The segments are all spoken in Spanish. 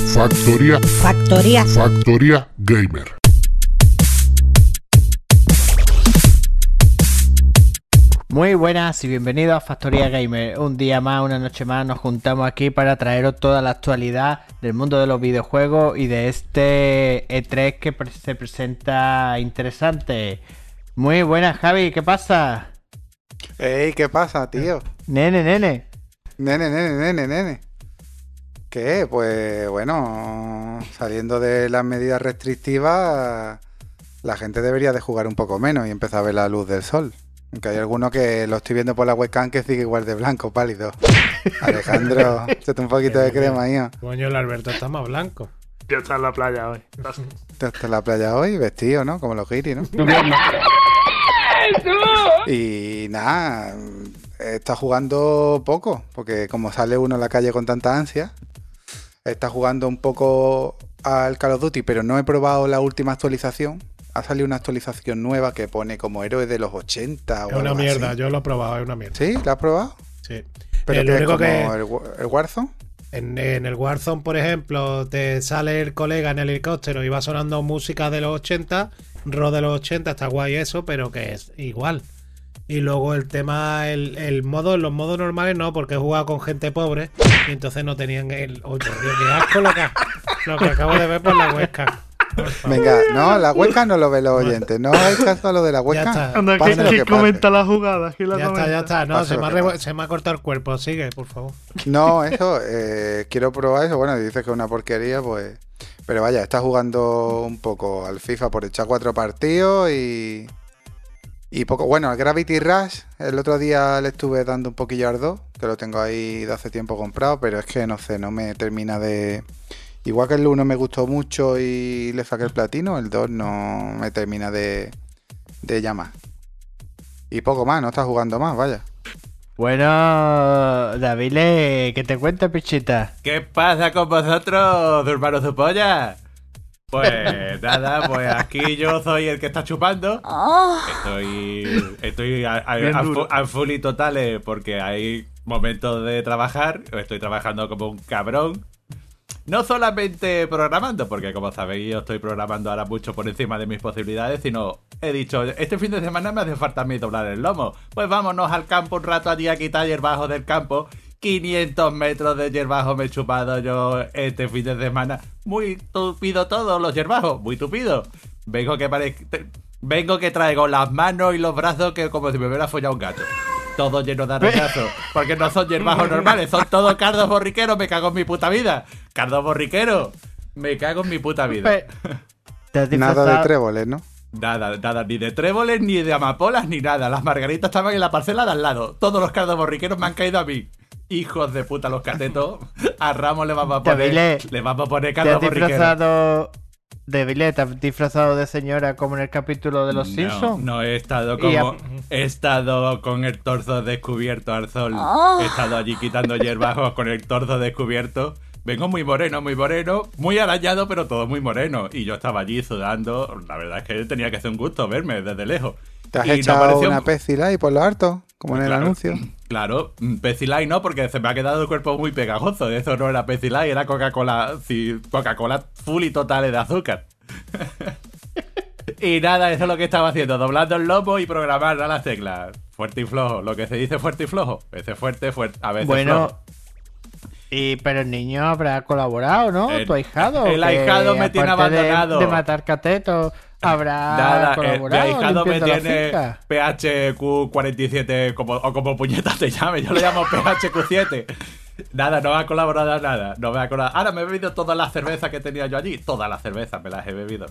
Factoría. Factor, Factoría. factoría. Factoría Gamer. Muy buenas y bienvenidos a Factoría Gamer. Un día más, una noche más, nos juntamos aquí para traeros toda la actualidad del mundo de los videojuegos y de este E3 que se presenta interesante. Muy buenas, Javi, ¿qué pasa? Ey, ¿qué pasa, tío? Nene, nene. Nene, nene, nene, nene. ¿Qué? Pues bueno, saliendo de las medidas restrictivas, la gente debería de jugar un poco menos y empezar a ver la luz del sol. Aunque hay alguno que lo estoy viendo por la webcam que sigue igual de blanco, pálido. Alejandro, échate un poquito de crema. ¿no? Coño, el Alberto está más blanco. Yo estaba en la playa hoy. Te estás en la playa hoy vestido, ¿no? Como los giris, ¿no? Y nada, está jugando poco, porque como sale uno a la calle con tanta ansia, está jugando un poco al Call of Duty, pero no he probado la última actualización. Ha salido una actualización nueva que pone como héroe de los 80 o Es una algo mierda, así. yo lo he probado, es una mierda. ¿Sí? ¿La has probado? Sí. ¿Pero El qué es único como que- el, Wa- el Warzone? En, en el Warzone, por ejemplo, te sale el colega en el helicóptero y va sonando música de los 80, rock de los 80, está guay eso, pero que es igual. Y luego el tema, el, el modo, los modos normales no, porque he jugado con gente pobre y entonces no tenían el. Oye, Dios, qué asco lo que, lo que acabo de ver por la favor. Venga, no, la hueca no lo ven los oyentes. No hagáis caso a lo de la hueca. está. Anda, que, que que comenta la jugada. que la Ya está, ya está. No, Pase se me, ha se me ha cortado el cuerpo. Sigue, por favor. No, eso, eh, quiero probar eso. Bueno, dices que es una porquería, pues. Pero vaya, está jugando un poco al FIFA por echar cuatro partidos y. Y poco. Bueno, al Gravity Rush, el otro día le estuve dando un poquillo al 2, que lo tengo ahí de hace tiempo comprado, pero es que no sé, no me termina de. Igual que el 1 me gustó mucho y le saqué el platino, el 2 no me termina de, de llamar. Y poco más, no está jugando más, vaya. Bueno, David, ¿qué te cuenta, pichita? ¿Qué pasa con vosotros, hermanos de polla? Pues nada, pues aquí yo soy el que está chupando. Estoy, estoy a, a- Bien a duro. fu- a full y totales porque hay momentos de trabajar. Estoy trabajando como un cabrón. No solamente programando, porque como sabéis, yo estoy programando ahora mucho por encima de mis posibilidades, sino he dicho, este fin de semana me hace falta a mí doblar el lomo. Pues vámonos al campo un rato allí a quitar hierbajo del campo. 500 metros de hierbajo me he chupado yo este fin de semana. Muy tupido todos los hierbajos, muy tupido. Vengo que parezca... Vengo que traigo las manos y los brazos que como si me hubiera follado un gato. Todo lleno de arrechazo. Porque no son hierbajos normales, son todos cardos borriqueros. Me cago en mi puta vida. Cardos borriqueros. Me cago en mi puta vida. Pe- ¿Te has Nada de tréboles, ¿no? Nada, nada, ni de tréboles, ni de amapolas, ni nada. Las margaritas estaban en la parcela de al lado. Todos los cardos borriqueros me han caído a mí. Hijos de puta, los catetos. A Ramos le vamos a poner. Le vamos a poner ¿Te has disfrazado de David, ¿te has disfrazado de señora como en el capítulo de Los No, Simpsons? No, he estado a- como. He estado con el torso descubierto al sol. Ah. He estado allí quitando hierbajos con el torso descubierto. Vengo muy moreno, muy moreno, muy arañado, pero todo muy moreno. Y yo estaba allí sudando. La verdad es que tenía que ser un gusto verme desde lejos. ¿Te has Y no echado pareció- una pecila y por lo harto? Como en el Claro. anuncio. Claro, mm, Pecilay no, porque se me ha quedado el cuerpo muy pegajoso. Eso no era Pecilay, era Coca-Cola. Sí, Coca-Cola full y totales de azúcar. y nada, eso es lo que estaba haciendo, doblando el lomo y programar a las teclas. Fuerte y flojo, lo que se dice fuerte y flojo. A veces fuerte, fuerte, a veces Bueno, flojo. y, pero el niño habrá colaborado, ¿no? El- tu ahijado. el ahijado me tiene de- abandonado. De, matar catetos, habrá Nada, eh, mi colaborado. ahijado me tiene finca. PHQ47 como, o como puñetas te llame, yo le llamo PHQ7. Nada, no me ha colaborado nada, no me ha colaborado. Ahora me he bebido todas las cervezas que tenía yo allí, todas las cervezas me las he bebido.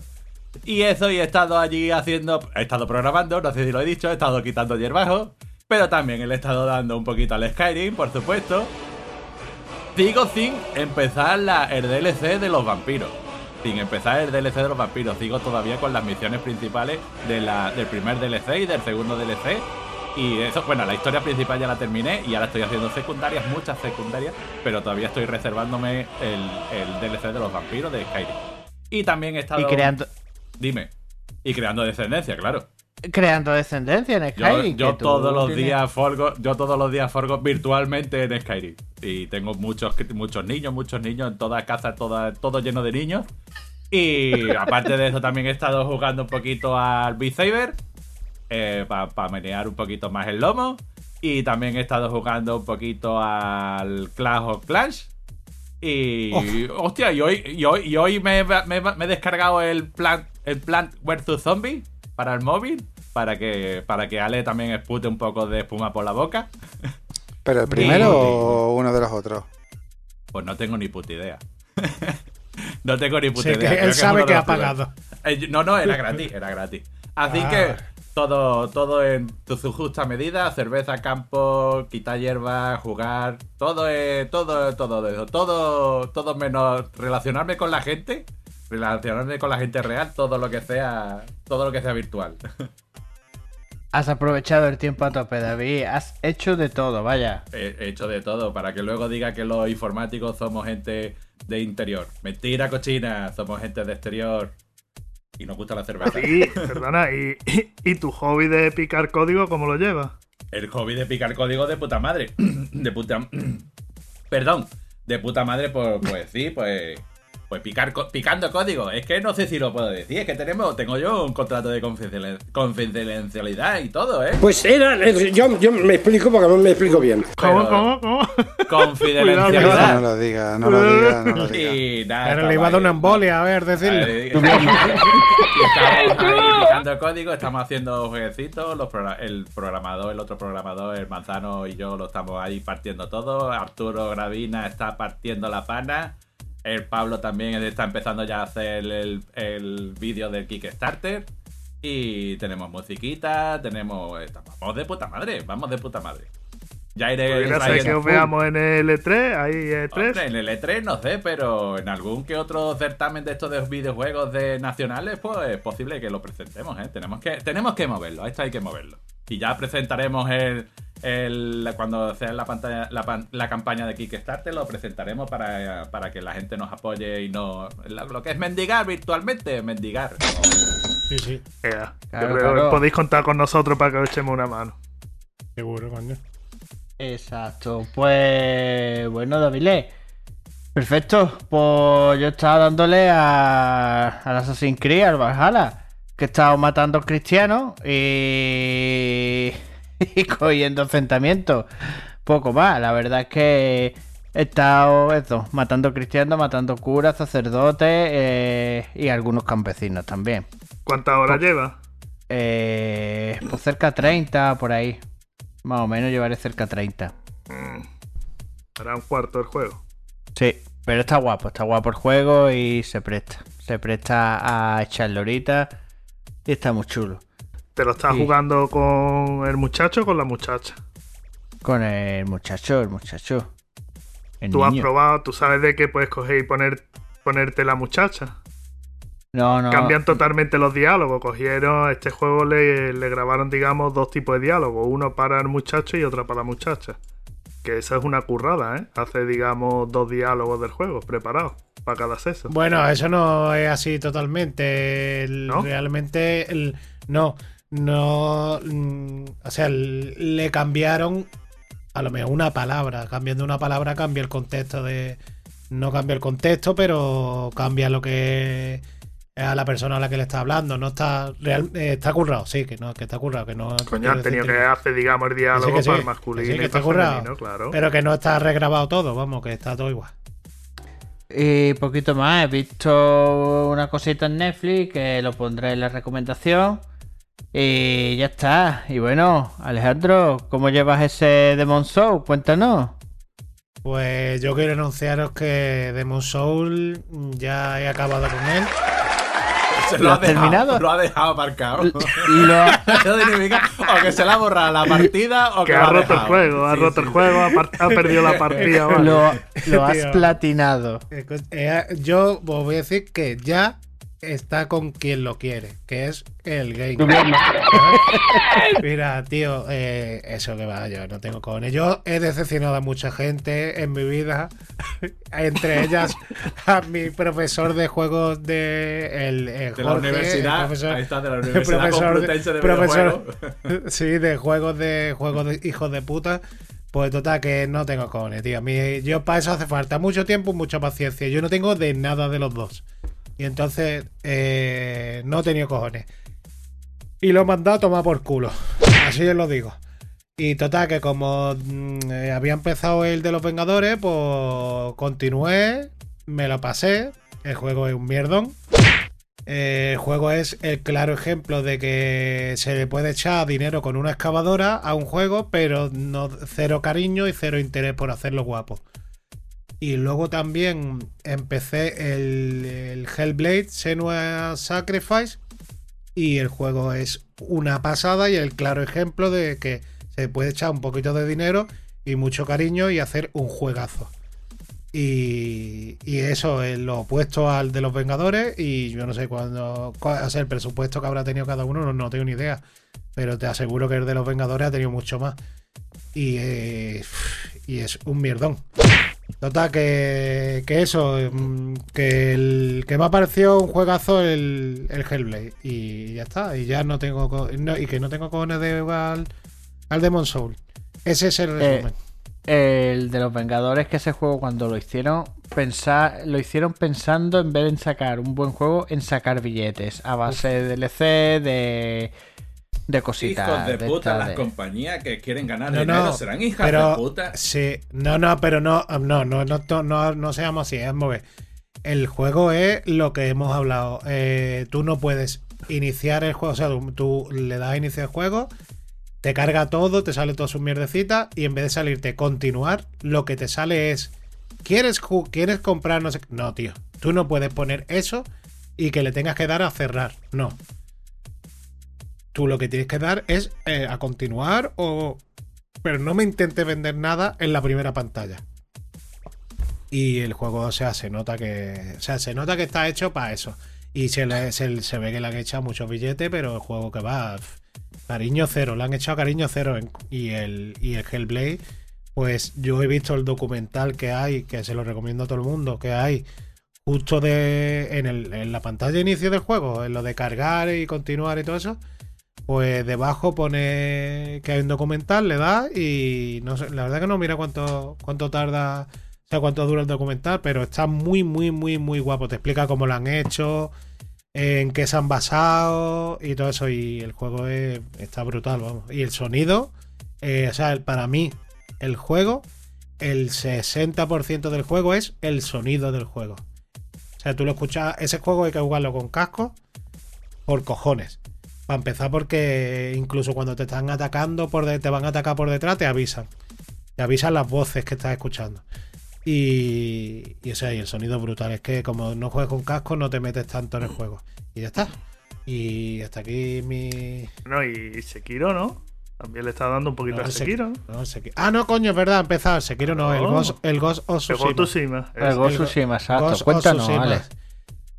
Y eso, y he estado allí haciendo, he estado programando, no sé si lo he dicho, he estado quitando hierbajo, pero también le he estado dando un poquito al Skyrim, por supuesto. Sigo sin empezar la, el DLC de los vampiros. Sin empezar el DLC de los vampiros. Sigo todavía con las misiones principales de la, del primer DLC y del segundo DLC. Y eso, bueno, la historia principal ya la terminé y ahora estoy haciendo secundarias, muchas secundarias, pero todavía estoy reservándome el, el DLC de los vampiros de Skyrim. Y también he estado... Y creando. Dime. Y creando descendencia, claro. Creando descendencia en Yo, Skyrim. yo tú todos los tienes- días forgo, yo todos los días forgo virtualmente en Skyrim. Y tengo muchos, muchos niños, muchos niños en todas casas, toda, todo lleno de niños. Y aparte de eso, también he estado jugando un poquito al Beat Saber. Para menear un poquito más el lomo. Y también he estado jugando un poquito al Clash of Clash. Y. Hostia, y hoy, y hoy, y hoy me, me- me he descargado el Plant, el Plant vs Zombie para el móvil. Para que, para que Ale también expute un poco de espuma por la boca. ¿Pero el primero o uno de los otros? Pues no tengo ni puta idea. no tengo ni puta Sí, idea. él sabe que ha pagado. Eh, no, no, era gratis, era gratis. Así Ah. que todo, todo en tu- su justa medida, cerveza, campo, quitar hierba, jugar, todo es, todo, todo de eso, todo, todo menos relacionarme con la gente, relacionarme con la gente real, todo lo que sea, todo lo que sea virtual. Has aprovechado el tiempo a tope, David. Has hecho de todo, vaya. He he hecho de todo para que luego diga que los informáticos somos gente de interior. Mentira, cochina, somos gente de exterior. Y nos gusta la cerveza. Sí, perdona, ¿y, y, y tu hobby de picar código cómo lo llevas? El hobby de picar código de puta madre. De puta. Perdón. De puta madre, pues, pues sí, pues. Pues picar, co- picando código. Es que no sé si lo puedo decir. Es que tenemos, tengo yo un contrato de confidencial- confidencialidad y todo, ¿eh? Pues era, yo, yo me explico porque no me explico bien. ¿Cómo, cómo, cómo? Confidencialidad. no lo diga, no lo diga, no lo diga. y nada. Pero le iba a dar una embolia, a ver, decirle. Estamos ahí picando código, estamos haciendo jueguecitos, los progra- el programador, el otro programador, el manzano y yo lo estamos ahí partiendo todo. Arturo Gravina está partiendo la pana. El Pablo también está empezando ya a hacer el, el vídeo del Kickstarter. Y tenemos musiquita, tenemos. Vamos de puta madre, vamos de puta madre. Ya iré. Trayendo- que os veamos en el E3, ahí E3. Hombre, en el E3 no sé, pero en algún que otro certamen de estos de videojuegos de nacionales, pues es posible que lo presentemos, ¿eh? Tenemos que, tenemos que moverlo, esto hay que moverlo. Y ya presentaremos el, el cuando sea la pantalla, la, la campaña de Kickstarter, lo presentaremos para, para que la gente nos apoye y no. Lo, lo que es mendigar virtualmente, mendigar. Sí, sí, yo Claro, que podéis contar con nosotros para que os echemos una mano. seguro, coño. Exacto. Pues bueno, David. Perfecto. Pues yo estaba dándole a, al Assassin's Creed, al Valhalla. Que he estado matando cristianos y, y cogiendo enfrentamientos. Poco más. La verdad es que he estado eso, matando cristianos, matando curas, sacerdotes eh, y algunos campesinos también. ¿Cuántas horas llevas? Eh, pues cerca de 30 por ahí. Más o menos llevaré cerca de 30. Mm, Hará un cuarto del juego. Sí, pero está guapo, está guapo el juego y se presta. Se presta a echarle ahorita y está muy chulo. ¿Te lo estás Sí. jugando con el muchacho o con la muchacha? Con el muchacho, el muchacho. El ¿Tú has probado? ¿Tú sabes de qué puedes coger y poner, ponerte la muchacha? No, no. Cambian totalmente los diálogos. Cogieron, este juego le, le grabaron, digamos, dos tipos de diálogos. Uno para el muchacho y otro para la muchacha. Que eso es una currada, ¿eh? Hace, digamos, dos diálogos del juego preparados para cada sexo. Bueno, eso no es así totalmente. El- ¿No? Realmente, el- no, no. mm, o sea, el- le cambiaron a lo mejor una palabra. Cambiando una palabra cambia el contexto de. No cambia el contexto, pero cambia lo que es a la persona a la que le está hablando. No está. Real, eh, está currado, sí, que no, que está currado, que no. Coño, han tenido que hacer, digamos, el diálogo Sí, que sí, para el que masculino sí, que está currado. femenino, claro. Pero que no está regrabado todo, vamos, que está todo igual. Y poquito más, he visto una cosita en Netflix que lo pondré en la recomendación. Y ya está. Y bueno, Alejandro, ¿cómo llevas ese Demon Soul? Cuéntanos. Pues yo quiero anunciaros que Demon Soul ya he acabado con él. Se ¿Lo ha has dejado- terminado? Lo ha dejado aparcado. Lo, Eso significa o que se le ha borrado la partida o que, Que lo ha roto el juego, ha Sí, roto sí, el juego, ha, par- ha perdido la partida. vale. lo, lo has Tío. platinado. Eh, eh, Yo os voy a decir que ya está con quien lo quiere, que es el game. Mira, tío, eh, eso que va, yo no tengo cojones. Yo he decepcionado a mucha gente en mi vida, entre ellas a mi profesor de juegos de, el, eh, De la el universidad. profesor- ahí está, de la Universidad profesor, de profesor- sí, de juegos de juegos de hijos de puta. Pues total que no tengo cojones, tío. A mí, yo para eso hace falta mucho tiempo, y mucha paciencia. Yo no tengo de nada de los dos. Y entonces eh, no he tenido cojones. Y lo he mandado a tomar por culo. Así os lo digo. Y total que como mm, eh, había empezado el de los Vengadores, pues continué, me lo pasé. El juego es un mierdón. Eh, el juego es el claro ejemplo de que se le puede echar dinero con una excavadora a un juego, pero no cero cariño y cero interés por hacerlo guapo. Y luego también empecé el, el Hellblade Senua Sacrifice y el juego es una pasada y el claro ejemplo de que se puede echar un poquito de dinero y mucho cariño y hacer un juegazo. Y, eso es lo opuesto al de los Vengadores. Y yo no sé cuándo. cuál el presupuesto que habrá tenido cada uno, no, no tengo ni idea. Pero te aseguro que el de los Vengadores ha tenido mucho más. Y, eh, y es un mierdón. Total, que, que eso, mm, que el que me ha parecido un juegazo el, el Hellblade. Y ya está, y ya no tengo. no- y que no tengo cojones de al, al Demon Soul. Ese es el Eh, resumen. El de los Vengadores, que ese juego cuando lo hicieron, pensar, lo hicieron pensando en vez de en sacar un buen juego, en sacar billetes a base de DLC, de, de cositas. Hijos de puta, estas las de- compañías que quieren ganar No, dinero no, serán hijas pero, de puta. Sí, no, no, pero no, no, no, no, no, no, no seamos así, vamos a ver. El juego es lo que hemos hablado. Eh, tú no puedes iniciar el juego, o sea, tú, tú le das a iniciar el juego, te carga todo, te sale toda su mierdecita y en vez de salirte continuar, lo que te sale es ¿quieres, ¿quieres comprar no sé qué? No, tío, tú no puedes poner eso y que le tengas que dar a cerrar, no. Tú lo que tienes que dar es eh, a continuar o... Pero no me intentes vender nada en la primera pantalla. Y el juego, o sea, se nota que. O sea, se nota que está hecho para eso. Y se, le- se, se ve que le han echado muchos billetes, pero el juego que va. Cariño cero, le han echado cariño cero. y, el, y el Hellblade, pues yo he visto el documental que hay, que se lo recomiendo a todo el mundo, que hay justo de en, el- en la pantalla de inicio del juego, en lo de cargar y continuar y todo eso. Pues debajo pone que hay un documental, le da y la verdad que no mira cuánto, cuánto tarda, o sea, cuánto dura el documental, pero está muy, muy, muy, muy guapo. Te explica cómo lo han hecho, en qué se han basado y todo eso. Y el juego es- está brutal, vamos. Y el sonido, eh, o sea, el- para mí, el juego, el 60% del juego es el sonido del juego. O sea, tú lo escuchas, ese juego hay que jugarlo con casco por cojones. Para empezar, porque incluso cuando te están atacando, por de- te van a atacar por detrás, te avisan. Te avisan las voces que estás escuchando. Y, y, o sea, y el sonido brutal. Es que como no juegas con casco, no te metes tanto en el juego. Y ya está. Y hasta aquí mi. No, y Sekiro, ¿no? También le está dando un poquito No, a Sek- Sekiro. ¿no? no, Ah, no, coño, es verdad. El Sekiro no, el No. Ghost, el Ghost of El Ghost Tsushima. Tsushima. El Ghost Tsushima, exacto. Of Cuéntanos. Alex.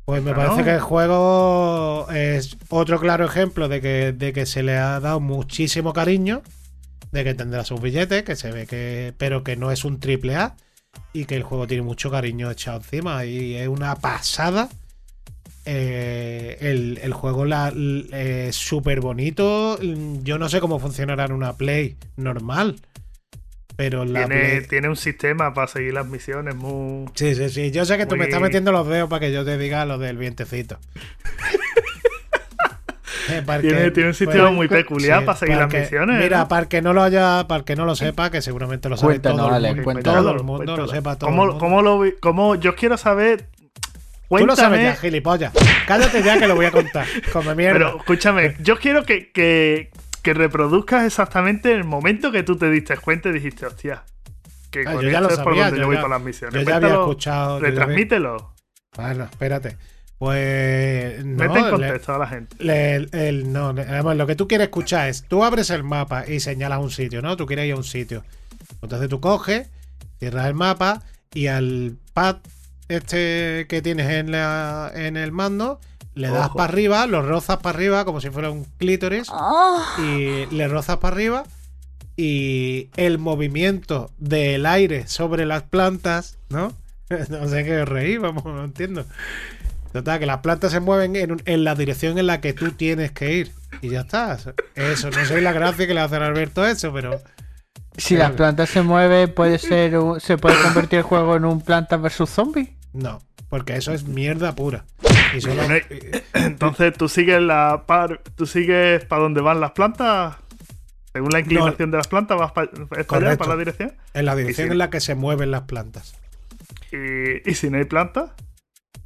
Pues me parece que el juego es otro claro ejemplo de que, de que se le ha dado muchísimo cariño, de que tendrá sus billetes, que se ve que, pero que no es un triple A y que el juego tiene mucho cariño echado encima y es una pasada. Eh, el, el juego es súper bonito. Yo no sé cómo funcionará en una Play normal, pero la Tiene, Play- tiene un sistema para seguir las misiones muy. Sí, sí, sí. Yo sé que tú me estás metiendo los dedos para que yo te diga lo del vientecito. Eh, Tiene, tiene un sistema pues, muy peculiar sí, para seguir las que- misiones. Mira, ¿no? para que no lo haya, para que no lo sepa, que seguramente lo sabe Cuéntanos, todo el mundo. cuéntanos. Todo el mundo lo sepa todo ¿Cómo, el mundo. cómo lo vi- cómo- yo quiero saber. Tú lo sabes Cuéntame. ya, gilipollas. Cállate ya que lo voy a contar. Come mierda. Pero escúchame, yo quiero que, que, que reproduzcas exactamente el momento que tú te diste cuenta y dijiste, hostia. Que Ah, con yo ya esto lo es por sabía, donde yo yo voy ya- para las misiones. yo ya había escuchado, Retransmítelo. Bueno, espérate. Pues. No, Mete en le- contexto a la gente. Le- el- el- no, además, lo que tú quieres escuchar es, tú abres el mapa y señalas un sitio, ¿no? Tú quieres ir a un sitio. Entonces tú coges, cierras el mapa y al pad este que tienes en, la, en el mando Le das Ojo. para arriba, lo rozas para arriba como si fuera un clítoris y le rozas para arriba y el movimiento del aire sobre las plantas, ¿no? No sé qué reí, vamos, no entiendo. Total, que las plantas se mueven en, un- en la dirección en la que tú tienes que ir. Y ya está. Eso, no soy la gracia que le hace a Alberto eso, pero Si las plantas se mueven, puede ser un- se puede convertir el juego en un Plantas versus Zombies. no, porque eso es mierda pura. Y solo- Entonces, ¿tú sigues la par, tú sigues para donde van las plantas? Según la inclinación de las plantas, vas para allá, para la dirección. en la dirección si- en la que se mueven las plantas. Y, y si no hay plantas,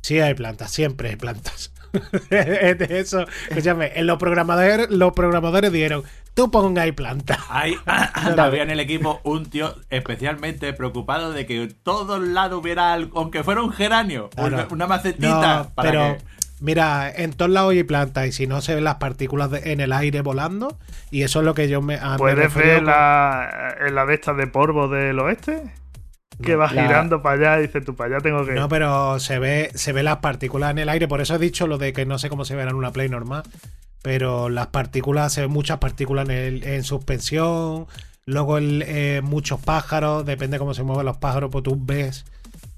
Sí hay plantas, siempre hay plantas. Eso, escúchame, los programadores, los programadores dijeron, tú ponga ahí plantas. Hay, había en el equipo un tío especialmente preocupado de que todos lados hubiera, algo- aunque fuera un geranio, una, Claro. una macetita. No, para pero que- mira, en todos lados hay plantas y si no se ven las partículas de- en el aire volando y eso es lo que yo me, a- me ¿puedes ver con- la, en la de estas de polvo del oeste? Que No, la- girando para allá y dices tú, para allá tengo que ir. No, pero se ve, se ve las partículas en el aire, por eso he dicho lo de que no sé cómo se verán en una Play normal. Pero las partículas, se ven muchas partículas en, el- en suspensión. Luego el, eh, muchos pájaros, depende cómo se mueven los pájaros, pues tú ves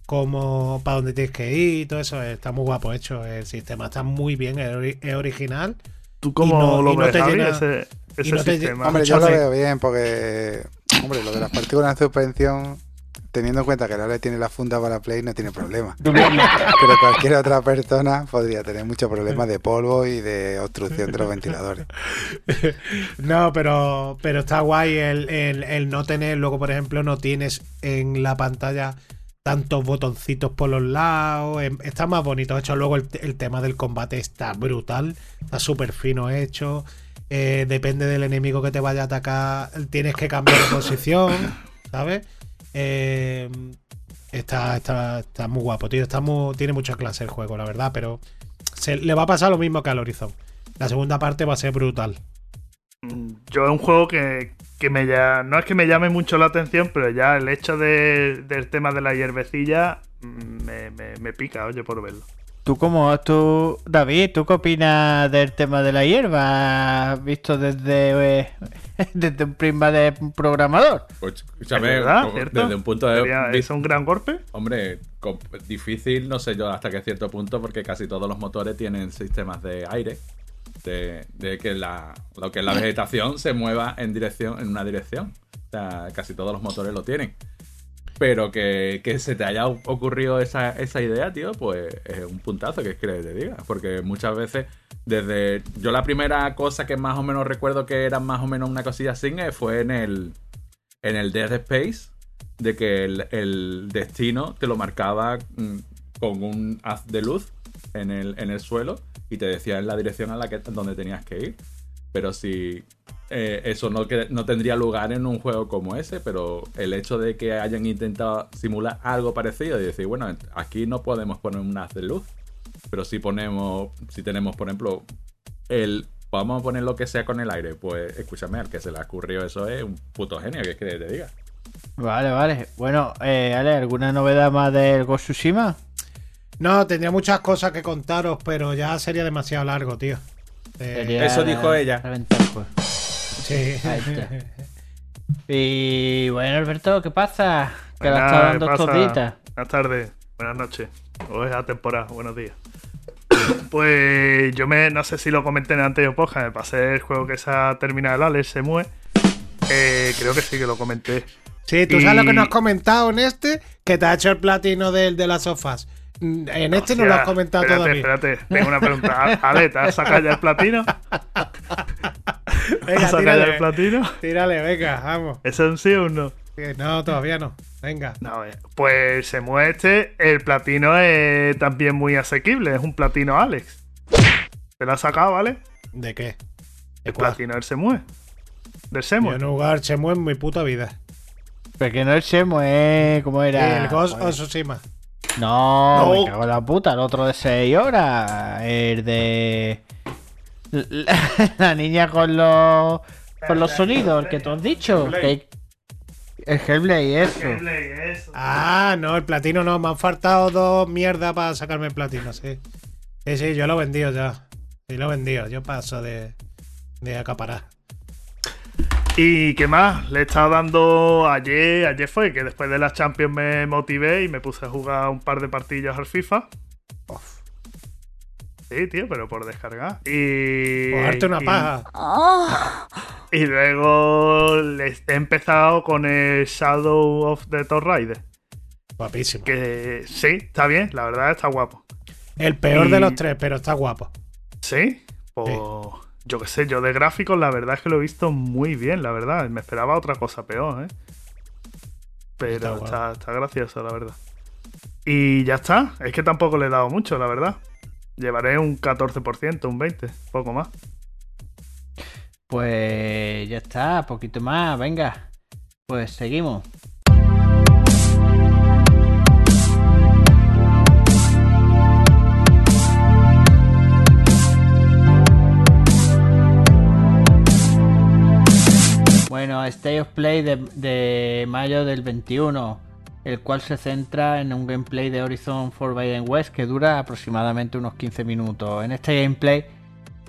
cómo para dónde tienes que ir y todo eso. Está muy guapo hecho. El sistema está muy bien, es, ori- es original. ¿Tú cómo y no- lo y no ves, te Javi, llena- ese, ese no te lle- sistema? Hombre, yo lo veo bien porque, hombre, lo de las partículas en suspensión, teniendo en cuenta que ahora tiene la funda para Play, no tiene problema. Pero cualquier otra persona podría tener muchos problemas de polvo y de obstrucción de los ventiladores. No, pero, pero está guay el, el- el no tener, luego por ejemplo no tienes en la pantalla tantos botoncitos por los lados, em- está más bonito hecho, luego el, el tema del combate está brutal, está súper fino hecho, eh, depende del enemigo que te vaya a atacar, tienes que cambiar de posición, ¿sabes? Eh, está, está, está muy guapo, tío, está muy- tiene mucha clase el juego, la verdad, pero se, le va a pasar lo mismo que al Horizon. La segunda parte va a ser brutal. Mm, Yo es un juego que, que me ya, no es que me llame mucho la atención, pero ya el hecho de- del tema de la hierbecilla mm, me- me pica, oye, por verlo. Tú como tú, David, ¿tú qué opinas del tema de la hierba? Visto desde, eh, desde un prisma de programador. Pues, escúchame, ¿Es verdad? desde un punto de. ¿Es un gran golpe? Hombre, difícil, no sé yo hasta qué cierto punto, porque casi todos los motores tienen sistemas de aire. De, de que la, lo que es la vegetación se mueva en dirección, en una dirección. O sea, casi todos los motores lo tienen. Pero que, que se te haya ocurrido esa, esa idea, tío, pues es un puntazo que es que te diga. Porque muchas veces, desde. Yo la primera cosa que más o menos recuerdo que era más o menos una cosilla así eh, fue en el. En el Dead Space. De que el, el destino te lo marcaba mm, con un haz de luz en el, en el suelo. Y te decía en la dirección a la que donde tenías que ir. Pero si eh, eso no, que- no tendría lugar en un juego como ese, pero el hecho de que hayan intentado simular algo parecido y decir, bueno, aquí no podemos poner un haz de luz, pero si ponemos, si tenemos, por ejemplo, el, vamos a poner lo que sea con el aire, pues escúchame, al que se le ocurrió eso es un puto genio, que es que te diga. Vale, vale. Bueno, eh, Ale, ¿alguna novedad más del Ghost Tsushima? No, tendría muchas cosas que contaros, pero ya sería demasiado largo, tío. Eh, Sería eso dijo ella. reventar juego. sí. Ahí está. Y bueno, Alberto, ¿qué pasa? Que la Buenas, está dando ¿qué estos. Buenas tardes, buenas noches. O es la temporada, buenos días. pues yo me, no sé si lo comenté en el anterior podcast, me pasé el juego que se ha terminado el Alex, se mueve. Eh, creo que sí que lo comenté. Sí, tú sabes lo que nos has comentado en este, que te ha hecho el platino del de las sofás. Mm, En este no lo has comentado espérate, todavía. Espérate, tengo una pregunta. Ale, ¿te has sacado ya el platino? ¿Te Venga, has sacado ya el platino? tírale, venga, vamos. ¿Eso es un sí o un no? Eh, No, todavía no. Venga. No, eh, pues se mueve este. El platino es también muy asequible. Es un platino Alex. ¿Te lo has sacado, vale? ¿De qué? El cuál? platino del Semue. Del Semue. Yo no jugar Chemo en mi puta vida. Porque no el Shemo, eh. ¿Cómo era? el Ghost Joder. of Tsushima. No, No. me cago en la puta. El otro de 6 horas. El de. La, la niña con los. Con los sonidos, el que tú has dicho. que- el Hellblade, eso. Ah, no, el platino no. Me han faltado dos mierdas para sacarme el platino, sí. Sí, sí, yo lo he vendido ya. Sí, lo he vendido. Yo paso de, de acaparar. ¿Y qué más? Le he estado dando ayer, ayer fue que después de las Champions me motivé y me puse a jugar un par de partillas al FIFA. Sí, tío, pero por descargar. Y. Darte una y- paja. Y luego he empezado con el Shadow of the Tomb Raider. Guapísimo. Que sí, está bien, la verdad está guapo. El peor y- de los tres, pero está guapo. ¿Sí? Pues yo qué sé, yo de gráficos la verdad es que lo he visto muy bien, la verdad. Me esperaba otra cosa peor, ¿eh? Pero Está está, está gracioso, la verdad. Y ya está. Es que tampoco le he dado mucho, la verdad. Llevaré un 14%, un 20%, poco más. Pues ya está, poquito más, venga. Pues seguimos. Bueno, State of Play de, mayo del 21, el cual se centra en un gameplay de Horizon Forbidden West que dura aproximadamente unos 15 minutos. En este gameplay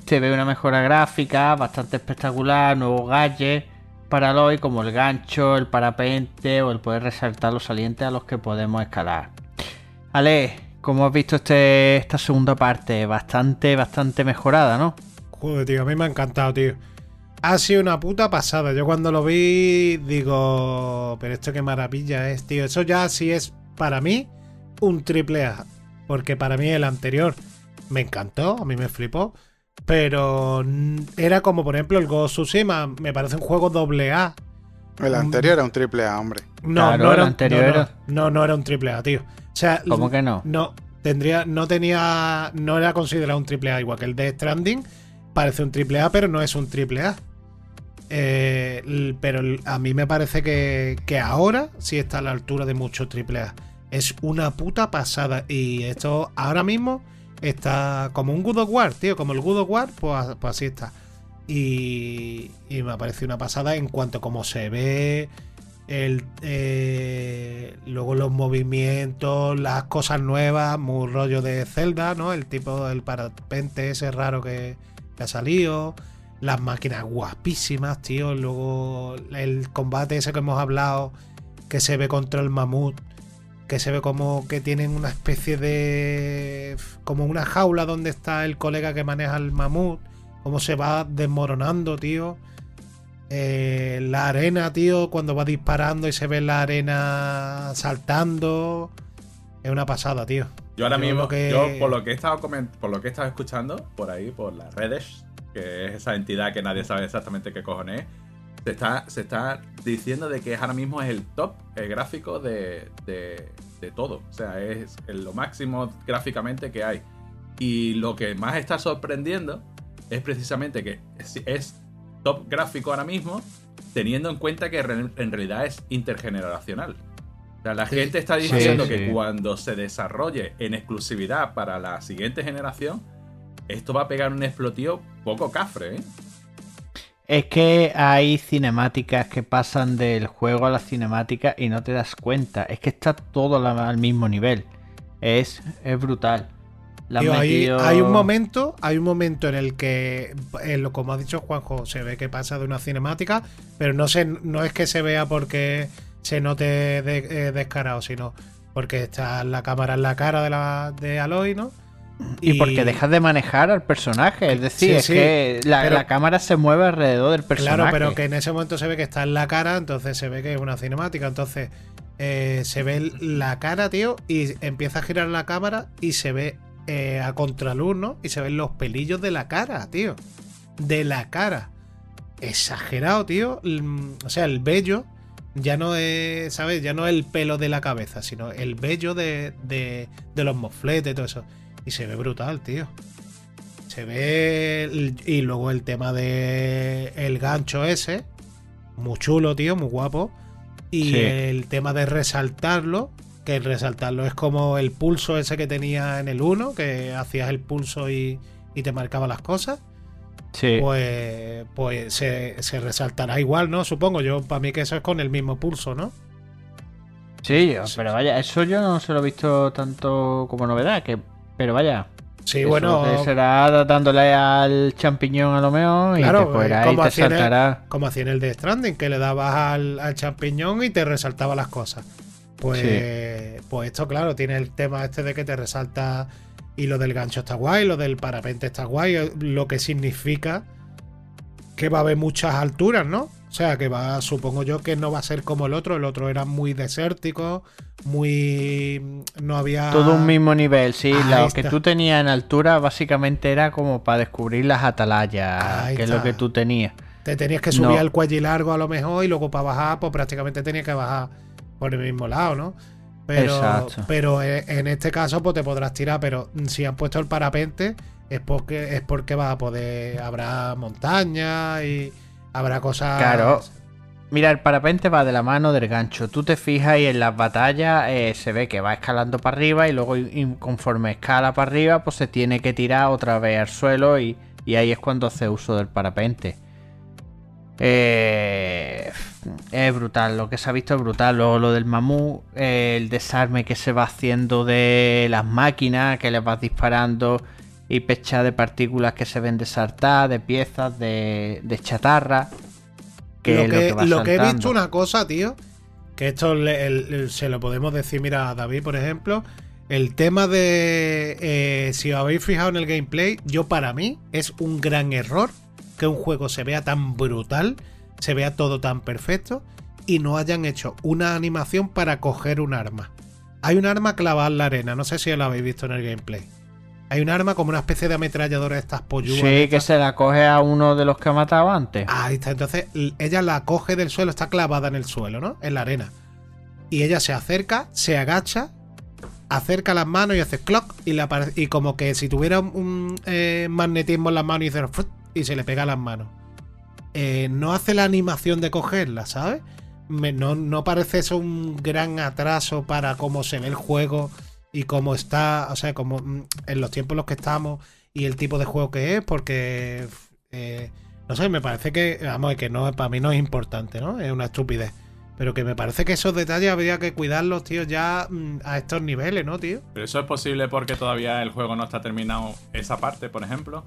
se ve una mejora gráfica bastante espectacular, nuevos gadgets para como el gancho, el parapente o el poder resaltar los salientes a los que podemos escalar. Ale, como has visto este, esta segunda parte, bastante, bastante mejorada, ¿no? Joder, tío, a mí me ha encantado, tío. Ha sido una puta pasada. Yo cuando lo vi digo, pero esto qué maravilla es, tío. Eso ya sí es para mí un triple A. Porque para mí el anterior me encantó, a mí me flipó. Pero mm, era como, por ejemplo, el Ghost of Tsushima. Me parece un juego doble A. El anterior era un triple A, hombre. No, Claro, no era un- anterior no, no, era- no, no era un triple A, tío. O sea, ¿Cómo que no? No, tendría, no tenía, no era considerado un triple A igual que el de Stranding. Parece un triple A, pero no es un triple A. Eh, pero a mí me parece que, que ahora sí está a la altura de muchos triple A. Es una puta pasada. Y esto ahora mismo está como un God of War, tío. Como el God of War, pues, pues así está. Y, y me parece una pasada en cuanto a cómo se ve. El, eh, luego los movimientos, las cosas nuevas, muy rollo de Zelda, ¿no? El tipo del parapente ese raro que, que ha salido. Las máquinas guapísimas, tío. Luego el combate ese que hemos hablado, que se ve contra el mamut. Que se ve como que tienen una especie de. como una jaula donde está el colega que maneja el mamut. Cómo se va desmoronando, tío. Eh, la arena, tío, cuando va disparando y se ve la arena saltando. Es una pasada, tío. Yo ahora Yo mismo, que- yo por lo que he estado por lo que he estado escuchando por ahí, por las redes, que es esa entidad que nadie sabe exactamente qué cojones es, se está, se está diciendo de que ahora mismo es el top eh, gráfico de, de- de todo. O sea, es el- lo máximo gráficamente que hay. Y lo que más está sorprendiendo es precisamente que es, es top gráfico ahora mismo, teniendo en cuenta que re- en realidad es intergeneracional. O sea, la gente está diciendo Sí, que cuando se desarrolle en exclusividad para la siguiente generación, esto va a pegar un explotío poco cafre, ¿eh? Es que hay cinemáticas que pasan del juego a la cinemática y no te das cuenta. Es que está todo al mismo nivel. Es, es brutal. Tío, hay, metido- hay un momento, hay un momento en el que, eh, lo- como ha dicho Juanjo, se ve que pasa de una cinemática, pero no se, no es que se vea porque se note de- eh, descarado, sino porque está la cámara en la cara de la de Aloy, ¿no? Y porque dejas de manejar al personaje. Es decir, Sí, es sí, que la, pero- la cámara se mueve alrededor del personaje. Claro, pero que en ese momento se ve que está en la cara, entonces se ve que es una cinemática. Entonces eh, se ve la cara, tío, y empieza a girar la cámara y se ve eh, a contraluz, ¿no? Y se ven los pelillos de la cara, tío. De la cara. Exagerado, tío. Mm, O sea, el vello ya no es, ¿sabes? Ya no es el pelo de la cabeza, sino el vello de, de, de los mofletes todo eso. Y se ve brutal, tío. Se ve. el- Y luego el tema de el gancho ese. Muy chulo, tío, muy guapo. Y Sí. el tema de resaltarlo. Que el resaltarlo es como el pulso ese que tenía en el 1. Que hacías el pulso y, y te marcaba las cosas. Sí. Pues, pues se, se resaltará igual, ¿no? Supongo yo, para mí que eso es con el mismo pulso, ¿no? Sí, pero vaya, eso yo no se lo he visto tanto como novedad. Que, pero vaya, Sí, Eso bueno, te será dándole al champiñón a lo mejor y Claro, te fuera eh, y como te el- saltará. como hacía en el de Stranding, que le dabas al, al champiñón y te resaltaba las cosas. Pues, pues esto, claro, tiene el tema este de que te resalta y lo del gancho está guay, lo del parapente está guay, lo que significa que va a haber muchas alturas, ¿no? O sea, que va, supongo yo que no va a ser como el otro, el otro era muy desértico, muy... no había... Todo un mismo nivel, sí. Ahí lo está. que tú tenías en altura básicamente era como para descubrir las atalayas, Ahí que es lo que tú tenías. Te tenías que subir No. al cuello largo a lo mejor y luego para bajar, pues prácticamente tenías que bajar por el mismo lado, ¿no? Pero, Exacto. pero e- en este caso, pues te podrás tirar, pero si han puesto el parapente, es porque, es porque vas a poder. Habrá montañas y habrá cosas. Claro. Mira, el parapente va de la mano del gancho. Tú te fijas y en las batallas eh, se ve que va escalando para arriba y luego conforme escala para arriba, pues se tiene que tirar otra vez al suelo y, y ahí es cuando hace uso del parapente. Eh, es brutal, lo que se ha visto es brutal. Luego lo del mamú, eh, el desarme que se va haciendo de las máquinas, que les vas disparando y pecha de partículas que se ven desartadas, de piezas, de, de chatarra. Que lo es que, va lo que he visto una cosa, tío, que esto le- el- el- se lo podemos decir, mira, a David, por ejemplo, el tema de, eh, si os habéis fijado en el gameplay, yo para mí es un gran error que un juego se vea tan brutal, se vea todo tan perfecto y no hayan hecho una animación para coger un arma. Hay un arma clavada en la arena, no sé si lo habéis visto en el gameplay. Hay un arma como una especie de ametralladora de estas polluas. Sí, que se la coge a uno de los que ha matado antes. Ahí está, entonces ella la coge del suelo, está clavada en el suelo, ¿no? En la arena. Y ella se acerca, se agacha, acerca las manos y hace clock y, le y como que si tuviera un, eh, magnetismo en las manos y, hace y se le pega las manos. Eh, no hace la animación de cogerla, ¿sabes? Me- no, no parece eso un gran atraso para cómo se ve el juego y cómo está, o sea, como mm, en los tiempos en los que estamos y el tipo de juego que es, porque eh, no sé, me parece que, vamos, que no, para mí no es importante, ¿no? Es una estupidez. Pero que me parece que esos detalles habría que cuidarlos, tío, ya mm, a estos niveles, ¿no, tío? Pero eso es posible porque todavía el juego no está terminado esa parte, por ejemplo.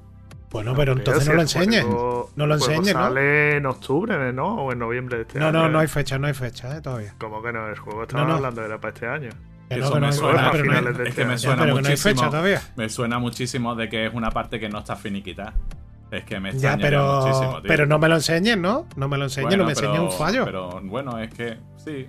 Bueno, pero entonces no lo juego- No lo enseñes, ¿no? Sale en octubre, ¿no? O en noviembre de este No, año. no, no hay ¿eh? fecha, no hay fecha, ¿eh? Todavía. ¿Cómo que no? El juego No, estaba no. hablando era para este año. Eso me suena, es este que me suena que no hay muchísimo. fecha todavía. Me suena muchísimo de que es una parte que no está finiquitada. Es que me Ya, extrañaría pero, muchísimo, tío. pero no me lo enseñes, ¿no? No me lo enseñes, Bueno, no me enseñes un fallo. Pero bueno, es que sí.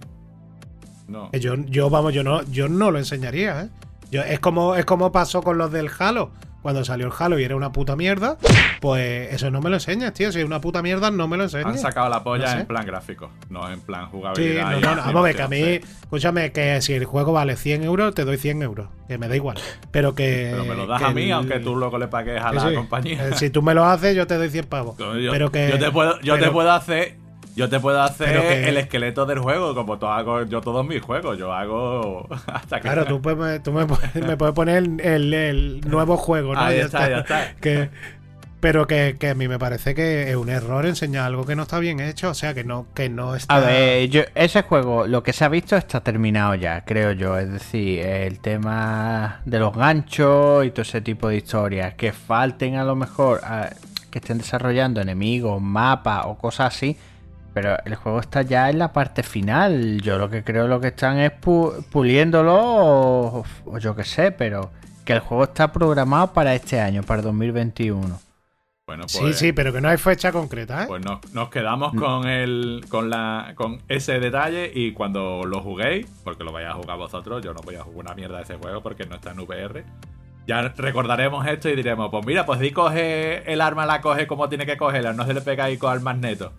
No. Que Yo, yo, vamos, yo no, yo no lo enseñaría, ¿eh? Yo, es, como, es como pasó con los del Halo. Cuando salió el Halo y era una puta mierda, pues eso no me lo enseñas, tío. Si es una puta mierda, no me lo enseñes. Han sacado la polla No sé. en plan gráfico, no en plan Sí, jugabilidad. no, y no, no, vamos a ver, que a mí, sí. escúchame, que si el juego vale 100 euros, te doy 100 euros, que me da igual. Pero que. Pero me lo das a mí, el- aunque tú luego le pagues a Sí, la sí. compañía. Eh, si tú me lo haces, yo te doy 100 pavos. Yo, pero que. yo te puedo, yo te puedo hacer. Yo te puedo hacer que- el esqueleto del juego, como todo hago yo todos mis juegos. Yo hago hasta que. Claro, tú, puedes- me, tú me, puedes- me puedes poner el, el- el nuevo juego, ¿no? Ahí Ya está, ya está. Que, pero que, que a mí me parece que es un error enseñar algo que no está bien hecho, o sea, que no, que no está. A ver, yo, ese juego, lo que se ha visto está terminado ya, creo yo. Es decir, el tema de los ganchos y todo ese tipo de historias. Que falten a lo mejor, a- que estén desarrollando enemigos, mapas o cosas así. Pero el juego está ya en la parte final. Yo lo que creo lo que están es pu- puliéndolo o, o yo qué sé, pero que el juego está programado para este año, para 2021. Bueno, pues, Sí, sí, pero que no hay fecha concreta, ¿eh? pues nos, nos quedamos con el con la con ese detalle y cuando lo juguéis, porque lo vais a jugar vosotros, yo no voy a jugar una mierda de ese juego porque no está en VR. Ya recordaremos esto y diremos, pues mira, pues di coge el arma, la coge como tiene que cogerla, no se le pega ahí con el magneto.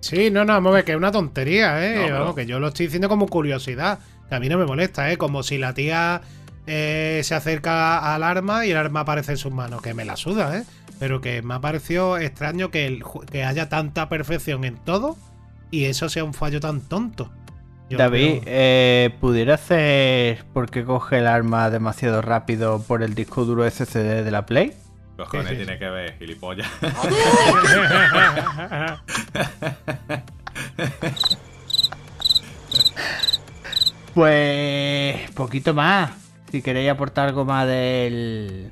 Sí, no, no, vamos a ver, que es una tontería, ¿eh? No, pero- Vamos, que yo lo estoy diciendo como curiosidad. Que a mí no me molesta, ¿eh? Como si la tía eh, se acerca al arma y el arma aparece en sus manos. Que me la suda, ¿eh? Pero que me ha parecido extraño que, el que haya tanta perfección en todo y eso sea un fallo tan tonto. Yo David, creo- eh, ¿pudiera hacer por qué coge el arma demasiado rápido por el disco duro SSD de la Play? Cojones Sí, sí, tiene que ver, gilipollas. Pues poquito más. si queréis aportar algo más del.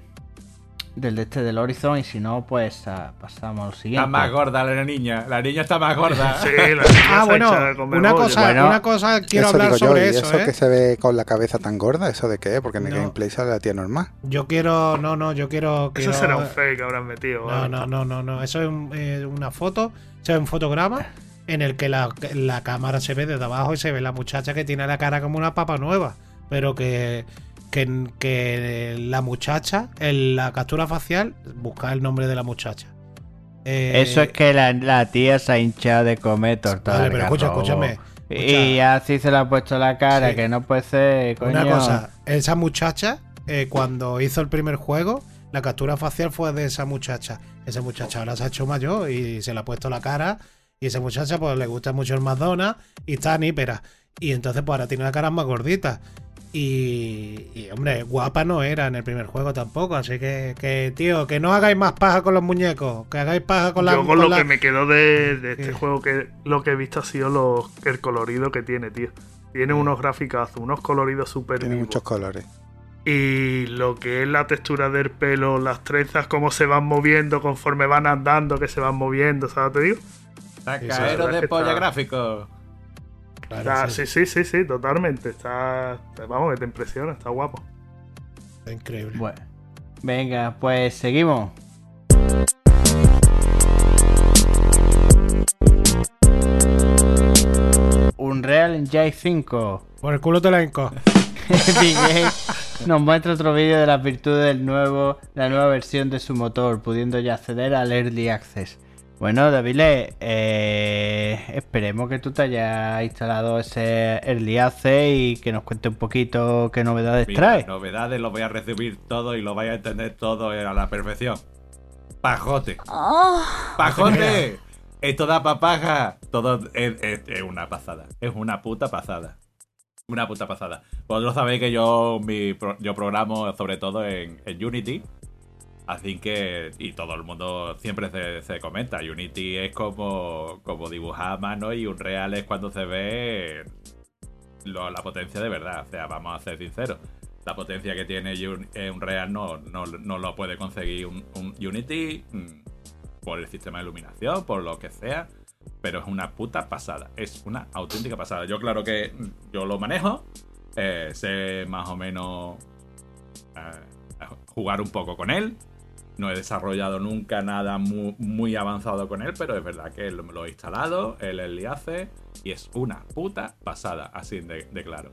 Del de este del Horizon, y si no, pues ah, pasamos al siguiente. Está más gorda la niña. La niña está más gorda. Sí, la niña Ah, bueno, una cosa, Bueno. una cosa quiero eso hablar digo yo, sobre ¿y eso, eso ¿eh? que se ve con la cabeza tan gorda? ¿Eso de qué? Porque en el No. gameplay sale la tía normal. Yo quiero, no, no, yo quiero. Eso quiero- será un fake que habrán metido. No, ¿vale? no, no, no, no. Eso es un- eh, una foto, eso es un fotograma en el que la, la cámara se ve desde abajo y se ve la muchacha que tiene la cara como una papa nueva. Pero que, que, que la muchacha, en la captura facial, busca el nombre de la muchacha. Eh, Eso es que la, la tía se ha hinchado de comer torta. Vale, pero escucha, escúchame. Y así se le ha puesto la cara, Sí. que no puede ser, coño. Una cosa, esa muchacha, eh, cuando hizo el primer juego, la captura facial fue de esa muchacha. Esa muchacha ahora se ha hecho mayor y se le ha puesto la cara. Y esa muchacha, pues le gusta mucho el McDonald's y está nípera. Y entonces, pues ahora tiene la cara más gordita. Y, y, hombre, guapa no era en el primer juego tampoco. Así que, que, tío, que no hagáis más paja con los muñecos. Que hagáis paja con la. Yo con con lo la- que me quedo de, de este ¿Qué? juego, que lo que he visto ha sido los- el colorido que tiene, tío. Tiene unos graficazos, unos coloridos súper Tiene vivos. muchos colores. Y lo que es la textura del pelo, las trenzas, cómo se van moviendo conforme van andando, que se van moviendo, ¿sabes? Te digo. Verdad de polla está- gráfico. Claro, Ah, sí, sí, sí, sí, sí, totalmente. Está. Vamos, que te impresiona, está guapo. está increíble. Bueno, venga, pues seguimos. Unreal Engine 5. Por el culo te la Games nos muestra otro vídeo de las virtudes del nuevo, la nueva versión de su motor, pudiendo ya acceder al Early Access. Bueno, David, eh, esperemos que tú te hayas instalado ese Early Access y que nos cuente un poquito qué novedades Mira, trae. novedades lo voy a recibir todo y lo vais a entender todo a la perfección. Pajote. ¡Pajote! Esto da papaja. Todo es, es- es una pasada. Es una puta pasada. Una puta pasada. Vosotros sabéis que yo, mi pro- yo programo sobre todo en, en Unity. Así que, y todo el mundo siempre se, se comenta, Unity es como, como dibujar a mano y Unreal es cuando se ve la potencia de verdad. O sea, vamos a ser sinceros. La potencia que tiene Un- eh, Unreal no, no, no lo puede conseguir un, un Unity mm, por el sistema de iluminación, por lo que sea. Pero es una puta pasada. Es una auténtica pasada. Yo, claro que mm, yo lo manejo. eh, sé más o menos eh, jugar un poco con él. No he desarrollado nunca nada mu- muy, avanzado con él, pero es verdad que lo, he instalado, le hace y es una puta pasada, así de, claro.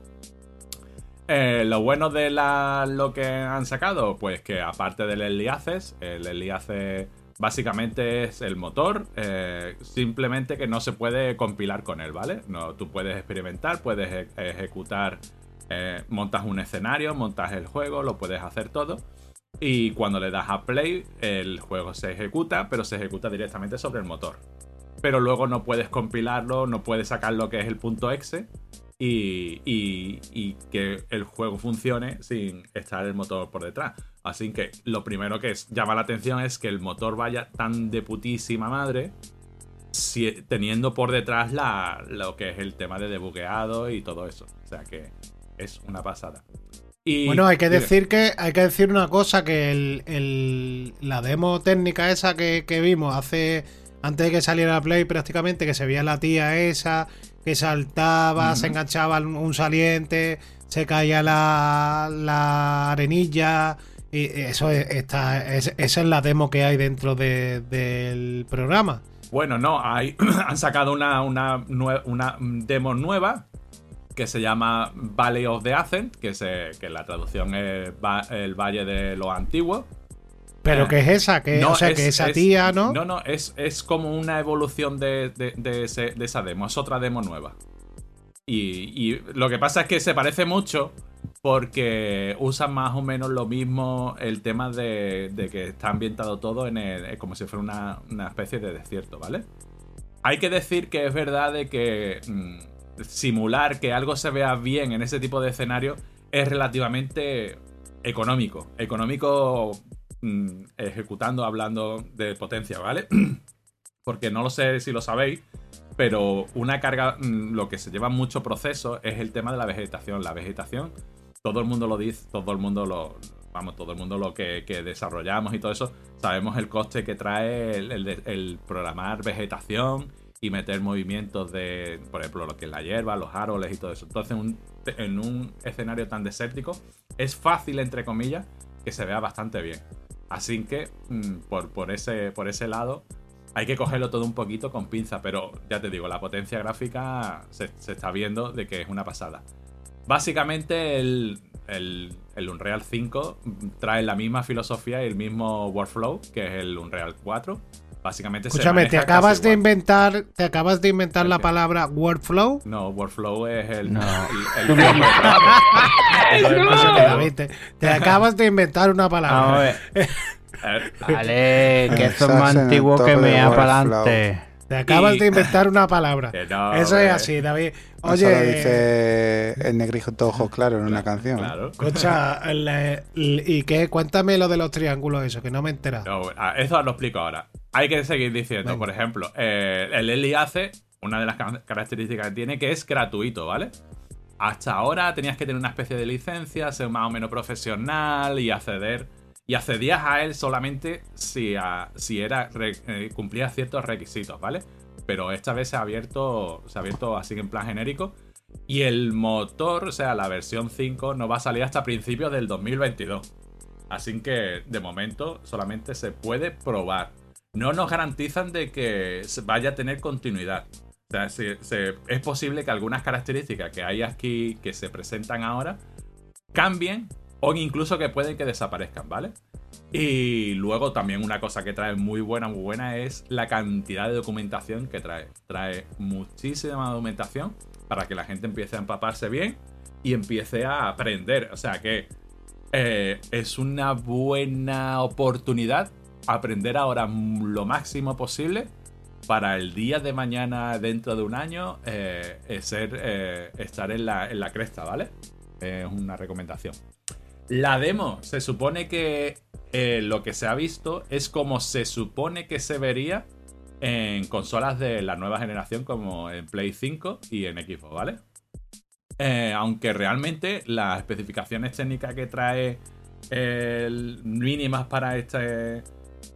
Eh, lo bueno de lo que han sacado, pues que aparte del Early Access, el Early Access básicamente es el motor, eh, simplemente que no se puede compilar con él, ¿vale? No, tú puedes experimentar, puedes e- ejecutar, eh, montas un escenario, montas el juego, lo puedes hacer todo. Y cuando le das a play, el juego se ejecuta, pero se ejecuta directamente sobre el motor. Pero luego no puedes compilarlo, no puedes sacar lo que es el punto exe y, y- que el juego funcione sin estar el motor por detrás. Así que lo primero que es- llama la atención es que el motor vaya tan de putísima madre, si- teniendo por detrás la, lo que es el tema de debugueado y todo eso. O sea que es una pasada. Y, Bueno, hay que decir que hay que decir una cosa que el, el- la demo técnica esa que, que vimos hace antes de que saliera la Play prácticamente que se veía la tía esa que saltaba, se enganchaba en un saliente, se caía la, la arenilla y eso es, está es- esa es la demo que hay dentro de- del programa. Bueno, no, hay, han sacado una, una demo nueva que se llama Valley of the Ancient, que, se, que la traducción es va- el Valle de los Antiguos. Pero Eh, que es esa, que, no, o sea, es- que esa es- tía, ¿no? No, no, es, es como una evolución de, de- de ese- de esa demo, es otra demo nueva. Y, y lo que pasa es que se parece mucho porque usan más o menos lo mismo el tema de, de que está ambientado todo en el, eh, como si fuera una, una especie de desierto, ¿vale? Hay que decir que es verdad de que mm, simular que algo se vea bien en ese tipo de escenario es relativamente económico. Económico mm, ejecutando, hablando de potencia, ¿vale? Porque no lo sé si lo sabéis, pero una carga, mm, lo que se lleva mucho proceso es el tema de la vegetación. La vegetación todo el mundo lo dice, todo el mundo lo. Vamos, todo el mundo lo que, desarrollamos y todo eso, sabemos el coste que trae el, el programar vegetación y meter movimientos de, por ejemplo, lo que es la hierba, los árboles y todo eso. Entonces, en un escenario tan desértico, es fácil, entre comillas, que se vea bastante bien. Así que, mm, por, ese, lado, hay que cogerlo todo un poquito con pinza, pero ya te digo, la potencia gráfica se, está viendo de que es una pasada. Básicamente el, el- el Unreal 5 trae la misma filosofía y el mismo workflow que es el Unreal 4. Básicamente se Escúchame, te acabas de igual. inventar, te acabas de inventar la palabra workflow. No, workflow es el... No. el- el- David, te, te acabas de inventar una Vamos a palabra. ver. Vale, que eso es más el antiguo que me da para adelante. Te acabas Y- de inventar una palabra. No, Eso es así, David. Eso lo Oye, dice el negrito de ojos claros en una canción. Claro. ¿y qué? Cuéntame lo de los triángulos, eso, que no me he enterado. No, ah, eso lo explico ahora. Hay que seguir diciendo, Venga. por ejemplo, eh, el Eli hace una de las ca- características que tiene que es gratuito, ¿vale? Hasta ahora tenías que tener una especie de licencia, ser más o menos profesional y acceder. Y accedías a él solamente si, si era re- eh, cumplía ciertos requisitos, ¿vale? Pero esta vez se ha abierto. Se ha abierto así en plan genérico. Y el motor, o sea, la versión 5, no va a salir hasta principios del 2022. Así que de momento solamente se puede probar. No nos garantizan de que vaya a tener continuidad. Es posible que algunas características que hay aquí que se presentan ahora cambien o incluso que pueden que desaparezcan, ¿vale? Y luego también una cosa que trae muy buena, muy buena es la cantidad de documentación que trae. Trae muchísima documentación para que la gente empiece a empaparse bien y empiece a aprender. O sea que eh, es una buena oportunidad aprender ahora lo máximo posible para el día de mañana, dentro de un año, eh, eh, ser, estar en la, en la cresta, ¿vale? Es una recomendación. La demo, se supone que eh, lo que se ha visto es como se supone que se vería en consolas de la nueva generación como en Play 5 y en Xbox, ¿vale? Eh, aunque realmente las especificaciones técnicas que trae eh, mínimas para este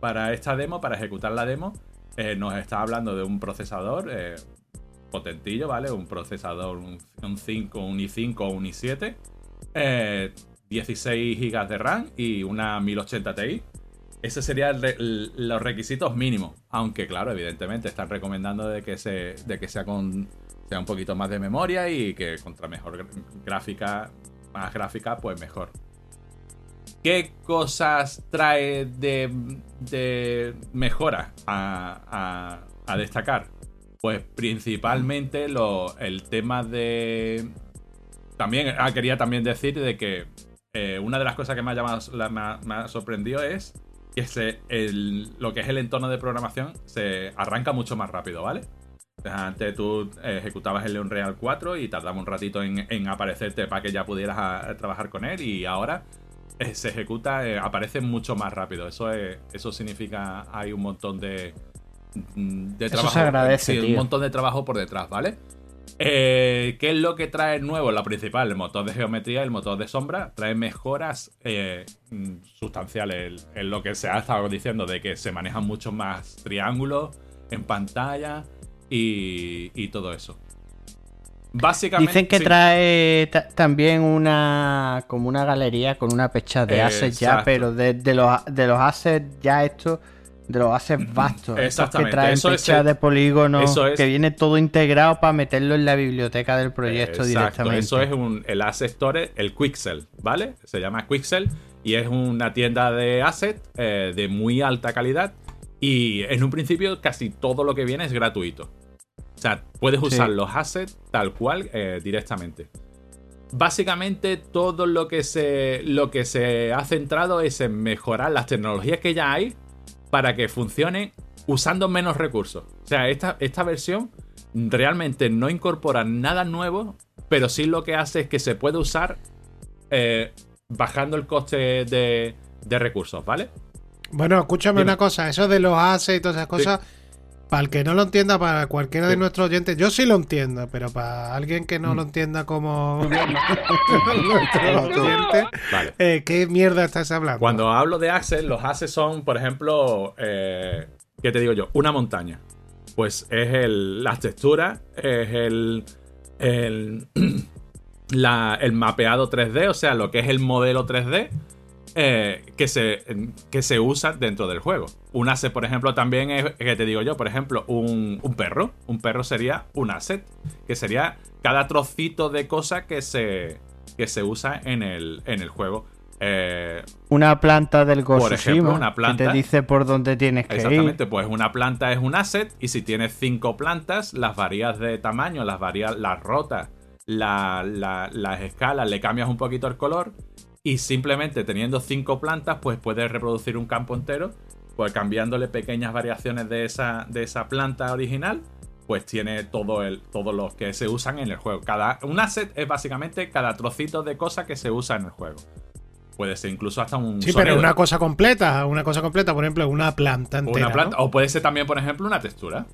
para esta demo, para ejecutar la demo, eh, nos está hablando de un procesador potentillo, ¿vale? Un procesador, un, un 5, un i5 o un i7, eh, 16 GB de RAM y una 1080 Ti. Ese serían los requisitos mínimos. Aunque, claro, evidentemente están recomendando de que, se, de que sea con sea un poquito más de memoria y que contra mejor gráfica, más gráfica, pues mejor. ¿Qué cosas trae de, de mejora a, a- a destacar? Pues principalmente lo- el tema de... También ah, quería también decir de que eh, una de las cosas que me ha llamado, la- me ha, sorprendido es que se, el- lo que es el entorno de programación se arranca mucho más rápido, ¿vale? Antes tú ejecutabas el Unreal 4 y tardaba un ratito en, en aparecerte para que ya pudieras a- a trabajar con él y ahora eh, se ejecuta, eh, aparece mucho más rápido. Eso es, eso significa hay un montón de, mm, de Eso trabajo. se agradece, sí, un montón de trabajo por detrás, ¿vale? Eh, ¿Qué es lo que trae nuevo? La principal, el motor de geometría, el motor de sombra, trae mejoras eh, sustanciales. En lo que se ha estado diciendo de que se manejan muchos más triángulos en pantalla y, y todo eso. Básicamente. Dicen que sí. trae ta- también una como una galería con una pecha de Eh, assets ya, pero de, de los, de los assets ya estos, de los assets vastos, que traen eso es el- de polígonos, eso es- que viene todo integrado para meterlo en la biblioteca del proyecto Exacto, directamente. Eso es un, el Asset Store, el Quixel, ¿vale? Se llama Quixel y es una tienda de asset eh, de muy alta calidad. Y en un principio casi todo lo que viene es gratuito. O sea, puedes usar Sí. los assets tal cual eh, directamente. Básicamente todo lo que, se, lo que se ha centrado es en mejorar las tecnologías que ya hay para que funcionen usando menos recursos. O sea, esta, esta versión realmente no incorpora nada nuevo, pero sí lo que hace es que se puede usar eh, bajando el coste de, de recursos, ¿vale? Bueno, escúchame Dime. una cosa, eso de los assets y todas esas cosas, Para el que no lo entienda, para cualquiera de nuestros oyentes, yo sí lo entiendo, pero para alguien que no lo entienda como nuestro oyente, Vale. eh, ¿qué mierda estás hablando? Cuando hablo de assets, los assets son, por ejemplo, eh, ¿qué te digo yo? Una montaña. Pues es el, las texturas, es el, el, la- el mapeado 3D, o sea, lo que es el modelo 3D eh, que, se, que se usa dentro del juego. Un asset, por ejemplo, también es, que te digo yo, por ejemplo, un, un perro. Un perro sería un asset, que sería cada trocito de cosa que se, que se usa en el, en el juego. Eh, Una planta del Ghost Por ejemplo, una planta. que te dice por dónde tienes que Exactamente, ir. pues una planta es un asset y si tienes cinco plantas, las varías de tamaño, las varías, las rotas, la- la- las escalas, le cambias un poquito el color y simplemente teniendo cinco plantas, pues puedes reproducir un campo entero, pues cambiándole pequeñas variaciones de esa, de esa planta original, pues tiene todo el, todos los que se usan en el juego. Cada, un asset es básicamente cada trocito de cosa que se usa en el juego. Puede ser incluso hasta un Sí, sonido. pero una cosa completa, una cosa completa, por ejemplo, una planta entera. Una planta. ¿no? O puede ser también, por ejemplo, una textura.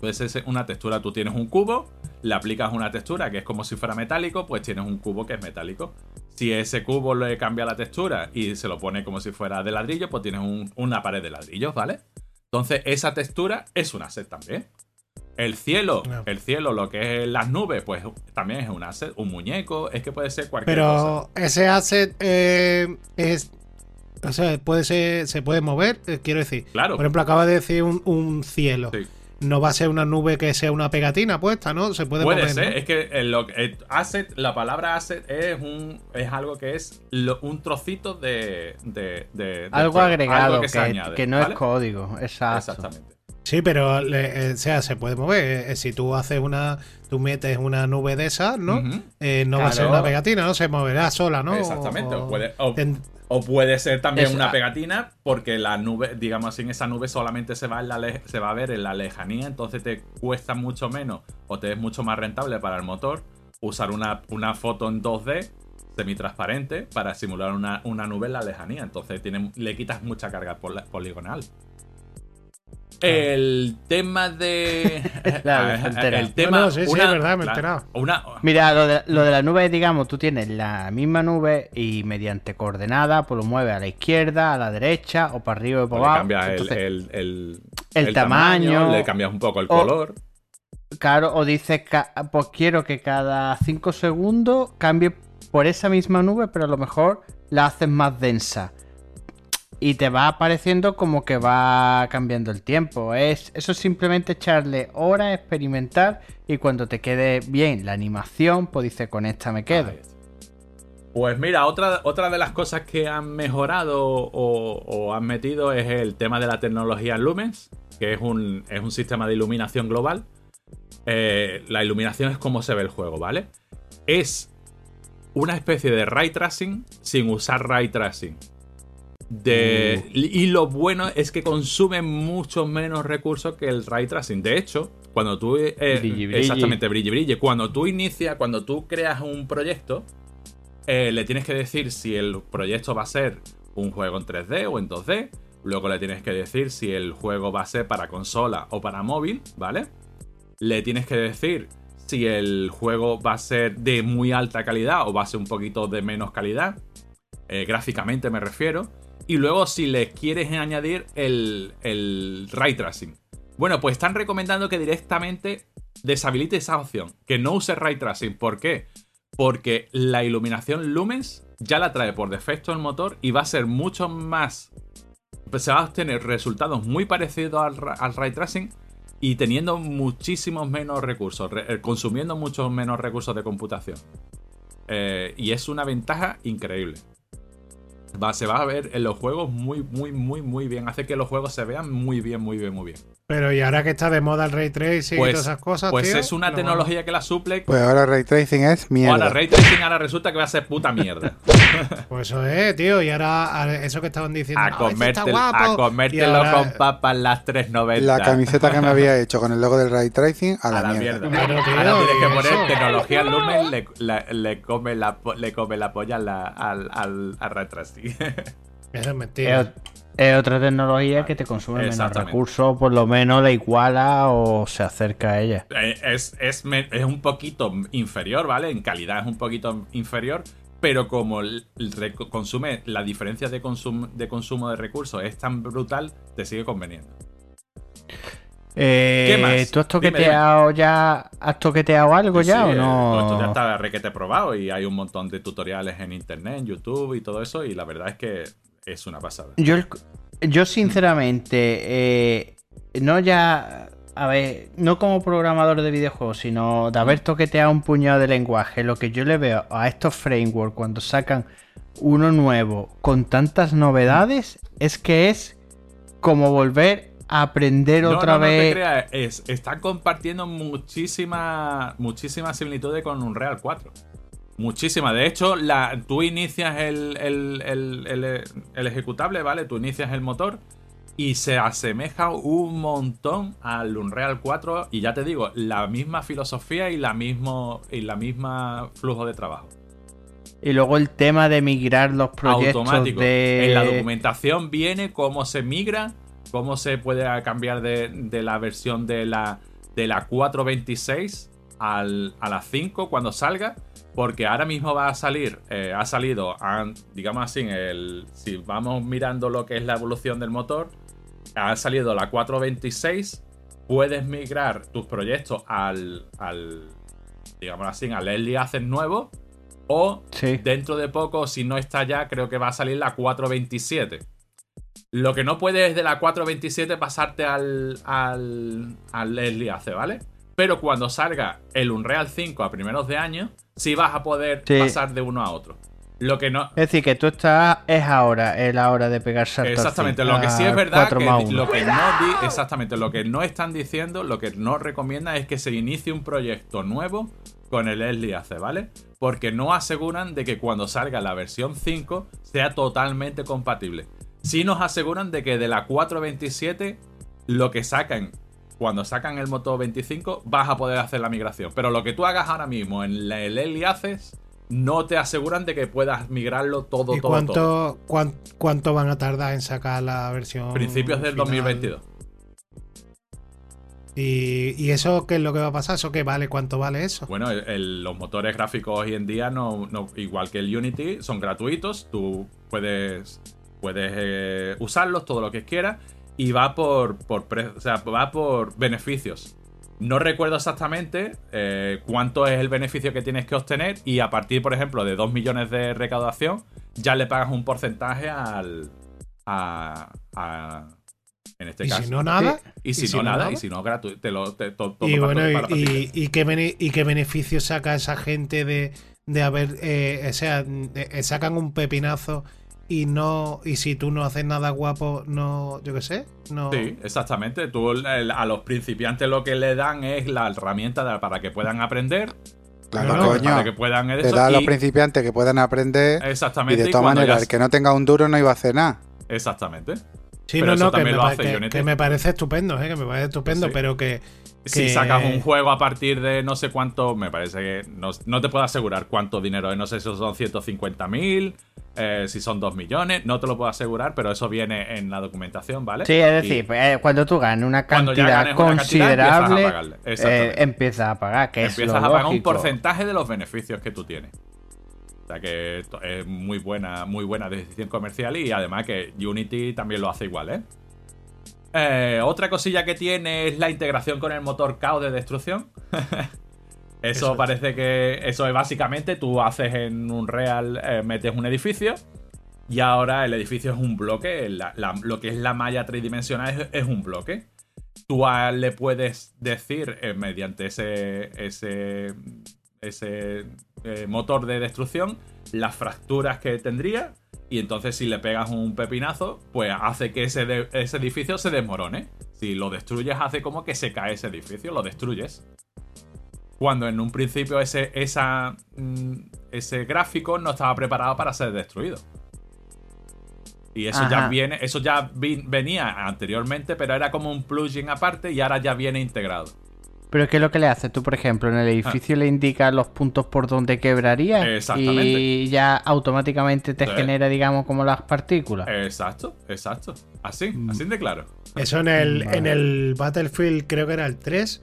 Puede ser una textura. Tú tienes un cubo, le aplicas una textura que es como si fuera metálico, pues tienes un cubo que es metálico. Si ese cubo le cambia la textura y se lo pone como si fuera de ladrillo, pues tienes un- una pared de ladrillos, ¿vale? Entonces, esa textura es un asset también. El cielo, No. el cielo, lo que es las nubes, pues también es un asset. Un muñeco, es que puede ser cualquier cosa. Pero ese asset eh, es. O sea, puede ser, se puede mover, eh, quiero decir. Claro. Por ejemplo, acaba de decir un, un cielo. Sí. No va a ser una nube que sea una pegatina puesta, ¿no? Se puede, Puede mover. ser, ¿no? es que el, lo- el asset, la palabra asset es un es algo que es lo- un trocito de, de, Algo agregado algo que, se añade, que no ¿vale? es código. Exacto. Exactamente. Sí, pero eh, o sea, se puede mover. Eh, Si tú haces una. Tú metes una nube de esas, ¿no? Eh, no va a ser una pegatina, ¿no? Se moverá sola, ¿no? Exactamente. O- O puede, o, en- o puede ser también Es- una pegatina porque la nube, digamos así, en esa nube solamente se va, en la le- se va a ver en la lejanía, entonces te cuesta mucho menos o te es mucho más rentable para el motor usar una, una foto en 2D semitransparente para simular una, una nube en la lejanía. Entonces tiene, le quitas mucha carga pol- poligonal. El tema de. La entera. el tema. No, no, sí, sí, es verdad, me he enterado. Una, Mira, lo de, lo de la nube, digamos, tú tienes la misma nube y mediante coordenadas, pues lo mueves a la izquierda, a la derecha, o para arriba o le para abajo. cambias el, Entonces, el, el- el el tamaño, le cambias un poco el o- color. Claro, o dices, pues quiero que cada 5 segundos cambie por esa misma nube, pero a lo mejor la haces más densa. Y te va apareciendo como que va cambiando el tiempo. Es, eso es simplemente echarle horas, experimentar y cuando te quede bien la animación, pues dices, con esta me quedo. Pues mira, otra, otra de las cosas que han mejorado o, o han metido es el tema de la tecnología Lumens, que es un, es un sistema de iluminación global. Eh, la iluminación es como se ve el juego, ¿vale? Es una especie de ray tracing sin usar ray tracing. De, Y lo bueno es que consume mucho menos recursos que el ray tracing. De hecho, cuando tú. eh, Brilli, brilli. Exactamente, brille, brille. Cuando tú inicias, cuando tú creas un proyecto, eh, le tienes que decir si el proyecto va a ser un juego en 3D o en 2D. Luego le tienes que decir si el juego va a ser para consola o para móvil, ¿vale? Le tienes que decir si el juego va a ser de muy alta calidad o va a ser un poquito de menos calidad. eh, gráficamente me refiero. Y luego si le quieres añadir el, ray tracing. Bueno, pues están recomendando que directamente deshabilite esa opción. Que no use ray tracing. ¿Por qué? Porque la iluminación Lumens ya la trae por defecto el motor y va a ser mucho más. se va a obtener resultados muy parecidos al, ra- al ray tracing y teniendo muchísimos menos recursos, re- eh, consumiendo muchos menos recursos de computación. Eh, y es una ventaja increíble. Va, se va a ver en los juegos muy, muy, muy, muy bien. Hace que los juegos se vean muy bien, muy bien, muy bien. Pero y ahora que está de moda el ray tracing y Pues, todas esas cosas. pues tío, es una lo- tecnología que la suple. Pues ahora Ray Tracing es mierda. Ahora Ray Tracing ahora resulta que va a ser puta mierda. Pues eso es, tío. Y ahora eso que estaban diciendo. A "No, este está comértelo, guapo", a comértelo ahora- con papas las 3.90. La camiseta que me había hecho con el logo del Ray Tracing a la, a la mierda. mierda. Claro, tío, Ahora tienes que poner eso. tecnología Lumen, le, la- le come la, le come la polla al, al, al ray tracing. Eso es mentira. Es, otra tecnología que te consume menos recursos, por lo menos la iguala o se acerca a ella. Eh, Es, es, es un poquito inferior, ¿vale? En calidad es un poquito inferior, pero como el, el reco- consume, la diferencia de, consum- de consumo de recursos es tan brutal, te sigue conveniendo. Eh, ¿Qué más? ¿Tú has Dime, toqueteado ya? ¿Has toqueteado algo ya o eh, no? pues esto ya está requete probado y hay un montón de tutoriales en internet, en YouTube y todo eso, y la verdad es que es una pasada. Yo, yo sinceramente, eh, no ya, a ver, no como programador de videojuegos, sino de haber toqueteado un puñado de lenguaje, lo que yo le veo a estos frameworks cuando sacan uno nuevo con tantas novedades, es que es como volver a aprender No, otra no, no te vez. creas, es- están compartiendo muchísimas muchísimas similitudes con Unreal 4. Muchísimas. De hecho, la, tú inicias el, el- el- el- el ejecutable, ¿vale? Tú inicias el motor y se asemeja un montón al Unreal 4. Y ya te digo, la misma filosofía y la, mismo, y la misma flujo de trabajo. Y luego el tema de migrar los proyectos automático. de... En la documentación viene cómo se migra, cómo se puede cambiar de, de la versión de la, de la 426 al, a la 5 cuando salga. Porque ahora mismo va a salir, eh, ha salido, digamos así, el, si vamos mirando lo que es la evolución del motor, ha salido la 426, puedes migrar tus proyectos al, al digamos así, al Early Access nuevo, o Sí. dentro de poco, si no está ya, creo que va a salir la 427. Lo que no puedes es de la 427 pasarte al, al, al Early Access, ¿vale? Pero cuando salga el Unreal 5 a primeros de año, sí vas a poder Sí. pasar de uno a otro. Lo que no, Es decir, que tú estás, es ahora, es la hora de pegar saltos. al Exactamente, lo que sí es a verdad que lo que no exactamente, lo que no están diciendo, lo que no recomiendan es que se inicie un proyecto nuevo con el Early Access, ¿vale? Porque no aseguran de que cuando salga la versión 5 sea totalmente compatible. Sí nos aseguran de que de la 427 lo que sacan cuando sacan el motor 25 vas a poder hacer la migración, pero lo que tú hagas ahora mismo en el Early Access no te aseguran de que puedas migrarlo todo ¿Y todo cuánto, todo. cuán- cuánto van a tardar en sacar la versión? Principios del final? 2022. ¿Y, ¿Y eso qué es lo que va a pasar? ¿Eso qué vale? ¿Cuánto vale eso? Bueno, el- el- los motores gráficos hoy en día, no, no- igual que el Unity, son gratuitos. Tú puedes, puedes eh, usarlos todo lo que quieras. Y va por, por pre- o sea, va por beneficios. No recuerdo exactamente eh, cuánto es el beneficio que tienes que obtener. Y a partir, por ejemplo, de 2 millones de recaudación, ya le pagas un porcentaje al. A, a- en este ¿Y caso. si no nada? Y si, no, nada, y si no, gratuito. Te lo, te- to- todo Y bueno, y, ti. y- y qué, y qué beneficio saca esa gente de, de haber, eh, o sea, eh, sacan un pepinazo y no, y si tú no haces nada guapo, no, yo qué sé, no. Sí, exactamente. Tú el- a los principiantes lo que le dan es la herramienta de- para que puedan aprender, Claro, No, coño. para que puedan Te da a los y- principiantes que puedan aprender. Y Exactamente. de y todas cuando maneras, ya- el que no tenga un duro no iba a hacer nada. Exactamente. Sí, Pero no, eso no, que también me, lo pa- hace que- que me parece estupendo, eh, que me parece estupendo, Sí. pero que, Si sacas un juego a partir de no sé cuánto, me parece que no, no te puedo asegurar cuánto dinero es. No sé si son 150 mil, si son 2 millones, no te lo puedo asegurar, pero eso viene en la documentación, ¿vale? Sí, es decir, pues, eh, cuando tú ganas una cantidad una cantidad, empiezas a considerable, pagarle. Eh, empiezas a pagar, que es empiezas lo a pagar un porcentaje de los beneficios que tú tienes. O sea que es muy buena, muy buena decisión comercial y además que Unity también lo hace igual, ¿eh? Eh, otra cosilla que tiene es la integración con el motor Chaos de destrucción. eso, Eso es. parece que. Eso es básicamente tú haces en un real, eh, metes un edificio. Y ahora el edificio es un bloque. la- la- lo que es la malla tridimensional es, es un bloque. Tú a- le puedes decir eh, mediante ese, ese, ese motor de destrucción las fracturas que tendría. Y entonces si le pegas un pepinazo, pues hace que ese, de- ese edificio se desmorone. Si lo destruyes, hace como que se cae ese edificio, lo destruyes. Cuando en un principio ese, esa, mm, ese gráfico no estaba preparado para ser destruido. Y eso ya viene, eso ya venía anteriormente, pero era como un plugin aparte y ahora ya viene integrado. Pero ¿qué es lo que le haces? Tú, por ejemplo, en el edificio le indicas los puntos por donde quebraría Exactamente. y ya automáticamente te Sí. genera, digamos, como las partículas. Exacto, exacto. Así, Mm. así de claro. Eso en el, en el Battlefield, creo que era el 3.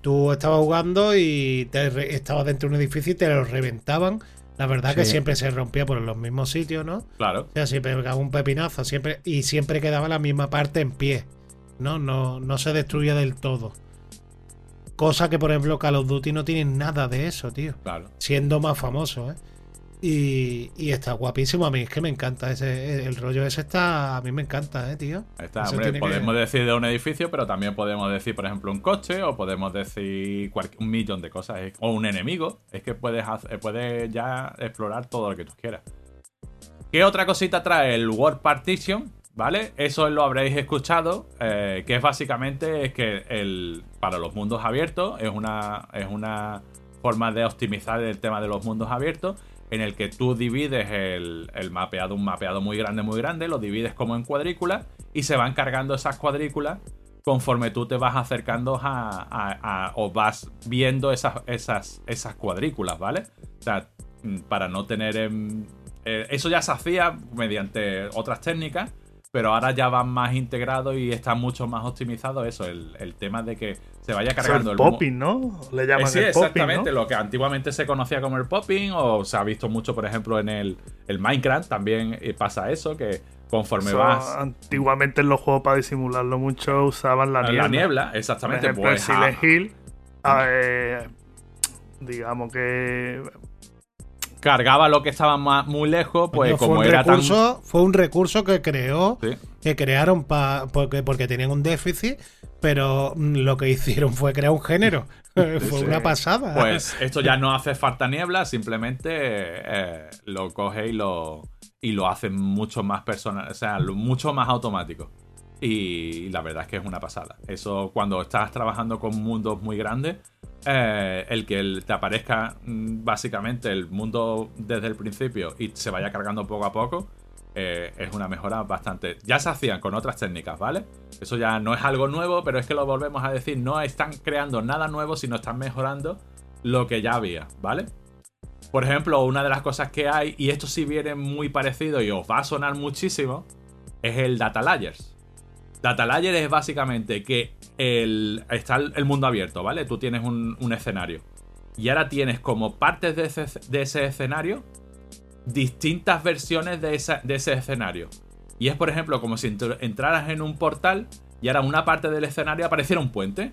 Tú estabas jugando y te re- estabas dentro de un edificio y te lo reventaban. La verdad que siempre se rompía por los mismos sitios, ¿no? Claro. O sea, siempre pegaba un pepinazo, siempre, y siempre quedaba la misma parte en pie. ¿no? No, no se destruía del todo. Cosa que, por ejemplo, Call of Duty no tiene nada de eso, tío. Claro. Siendo más famoso, ¿eh? Y, y está guapísimo. A mí es que me encanta. Ese, el rollo ese está. A mí me encanta, ¿eh, tío? Está, hombre, que- podemos decir de un edificio, pero también podemos decir, por ejemplo, un coche, o podemos decir un millón de cosas. es- O un enemigo. Es que puedes, hacer- puedes ya explorar todo lo que tú quieras. ¿Qué otra cosita trae el World Partition? ¿Vale? Eso lo habréis escuchado. eh, que es básicamente es que el, para los mundos abiertos es una, es una forma de optimizar el tema de los mundos abiertos. En el que tú divides el, el mapeado, un mapeado muy grande, muy grande, lo divides como en cuadrículas y se van cargando esas cuadrículas conforme tú te vas acercando a, a- o vas viendo esas, esas, esas cuadrículas, ¿vale? O sea, mm, para no tener... eh, eso ya se hacía mediante otras técnicas, pero ahora ya van más integrados y está mucho más optimizado eso, el, el tema de que se vaya cargando el el, mo- popping, ¿no? Le eh, llaman sí, el popping, exactamente. ¿no? Lo que antiguamente se conocía como el popping, o se ha visto mucho, por ejemplo, en el, el Minecraft también eh, pasa eso, que conforme vas Antiguamente en los juegos para disimularlo mucho usaban la niebla. la niebla, Por exactamente, ejemplo, pues en ah, Silent Hill, a ver, digamos que cargaba lo que estaba más, muy lejos, pues como fue un era recurso, fue un recurso que creó, tan. Sí, que crearon pa- porque, porque tenían un déficit, pero mm, lo que hicieron fue crear un género. fue sí. una pasada. Pues esto ya no hace falta niebla, simplemente eh, lo coge y lo, y lo hace mucho más personal, o sea, mucho más automático. Y la verdad es que es una pasada. Eso cuando estás trabajando con mundos muy grandes, eh, el que te aparezca mm, básicamente el mundo desde el principio y se vaya cargando poco a poco, eh, es una mejora bastante. Ya se hacían con otras técnicas, ¿vale? Eso ya no es algo nuevo, pero es que lo volvemos a decir, no están creando nada nuevo, sino están mejorando lo que ya había, ¿vale? Por ejemplo, una de las cosas que hay, y esto sí viene muy parecido y os va a sonar muchísimo, es el Data Layers. Data Layer es básicamente que el, está el mundo abierto, ¿vale? Tú tienes un, escenario. Y ahora tienes como partes de ese, escenario distintas versiones de, ese escenario. Y es, por ejemplo, como si entr- entraras en un portal y ahora una parte del escenario apareciera un puente.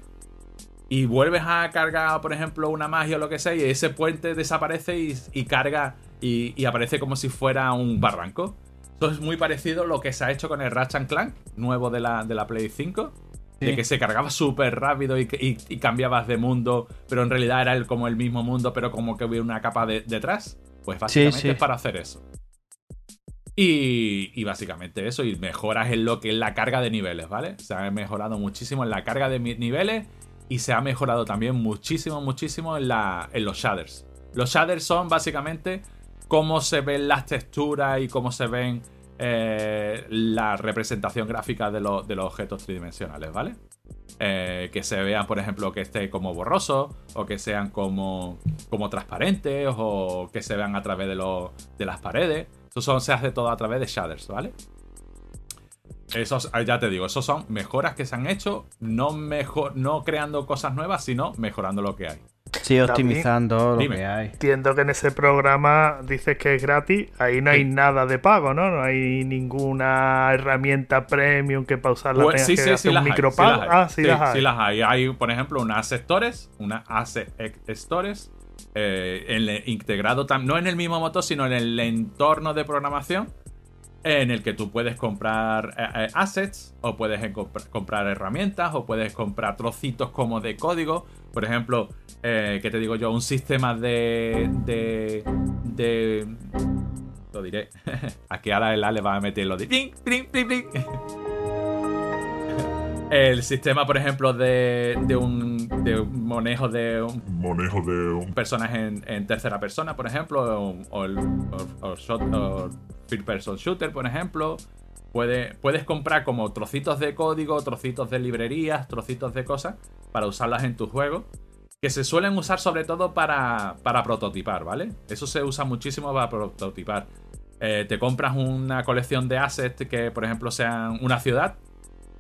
Y vuelves a cargar, por ejemplo, una magia o lo que sea, y ese puente desaparece y, carga y aparece como si fuera un barranco. Eso es muy parecido a lo que se ha hecho con el Ratchet Clank nuevo de la, de la Play 5. De que se cargaba súper rápido y, y- y cambiabas de mundo, pero en realidad era el, como el mismo mundo, pero como que hubiera una capa de- detrás. Pues básicamente sí. es para hacer eso. Y, y básicamente eso, y mejoras en lo que es la carga de niveles, ¿vale? Se ha mejorado muchísimo en la carga de niveles y se ha mejorado también muchísimo, muchísimo en, la, en los shaders. Los shaders son básicamente cómo se ven las texturas y cómo se ven eh, la representación gráfica de, los- objetos tridimensionales, ¿vale? Eh, que se vean, por ejemplo, que esté como borroso, o que sean como, como transparentes, o que se vean a través de, los- de las paredes. Eso son- se hace todo a través de shaders, ¿vale? Esos, ah, ya te digo, esos son mejoras que se han hecho, no, mejor, no creando cosas nuevas, sino mejorando lo que hay. Sí, optimizando lo Dime. que hay. entiendo que en ese programa dices que es gratis, ahí no hay Sí. nada de pago, ¿no? No hay ninguna herramienta premium que para usarla Pues, tengas sí, que sí, hacer sí, un micropago. Ah, sí, Sí, las hay. sí las hay. Hay, por ejemplo, una Asset Stores, una Asset Stores, eh, en el- integrado tam- no en el mismo motor, sino en el entorno de programación, en el que tú puedes comprar eh, eh, assets, o puedes comprar herramientas, o puedes comprar trocitos como de código. Por ejemplo, eh, ¿qué te digo yo? Un sistema de. de. de. Lo diré. Aquí ahora el Ale va a meter lo de. pling, pling, pling. El sistema, por ejemplo, de, de un, de un manejo de un Manejo de un personaje en, en tercera persona, por ejemplo, o, o el o- o shot- first person shooter, por ejemplo. Puede- puedes comprar como trocitos de código, trocitos de librerías, trocitos de cosas para usarlas en tu juego, que se suelen usar sobre todo para, para prototipar, ¿vale? Eso se usa muchísimo para prototipar. Eh, te compras una colección de assets que, por ejemplo, sean una ciudad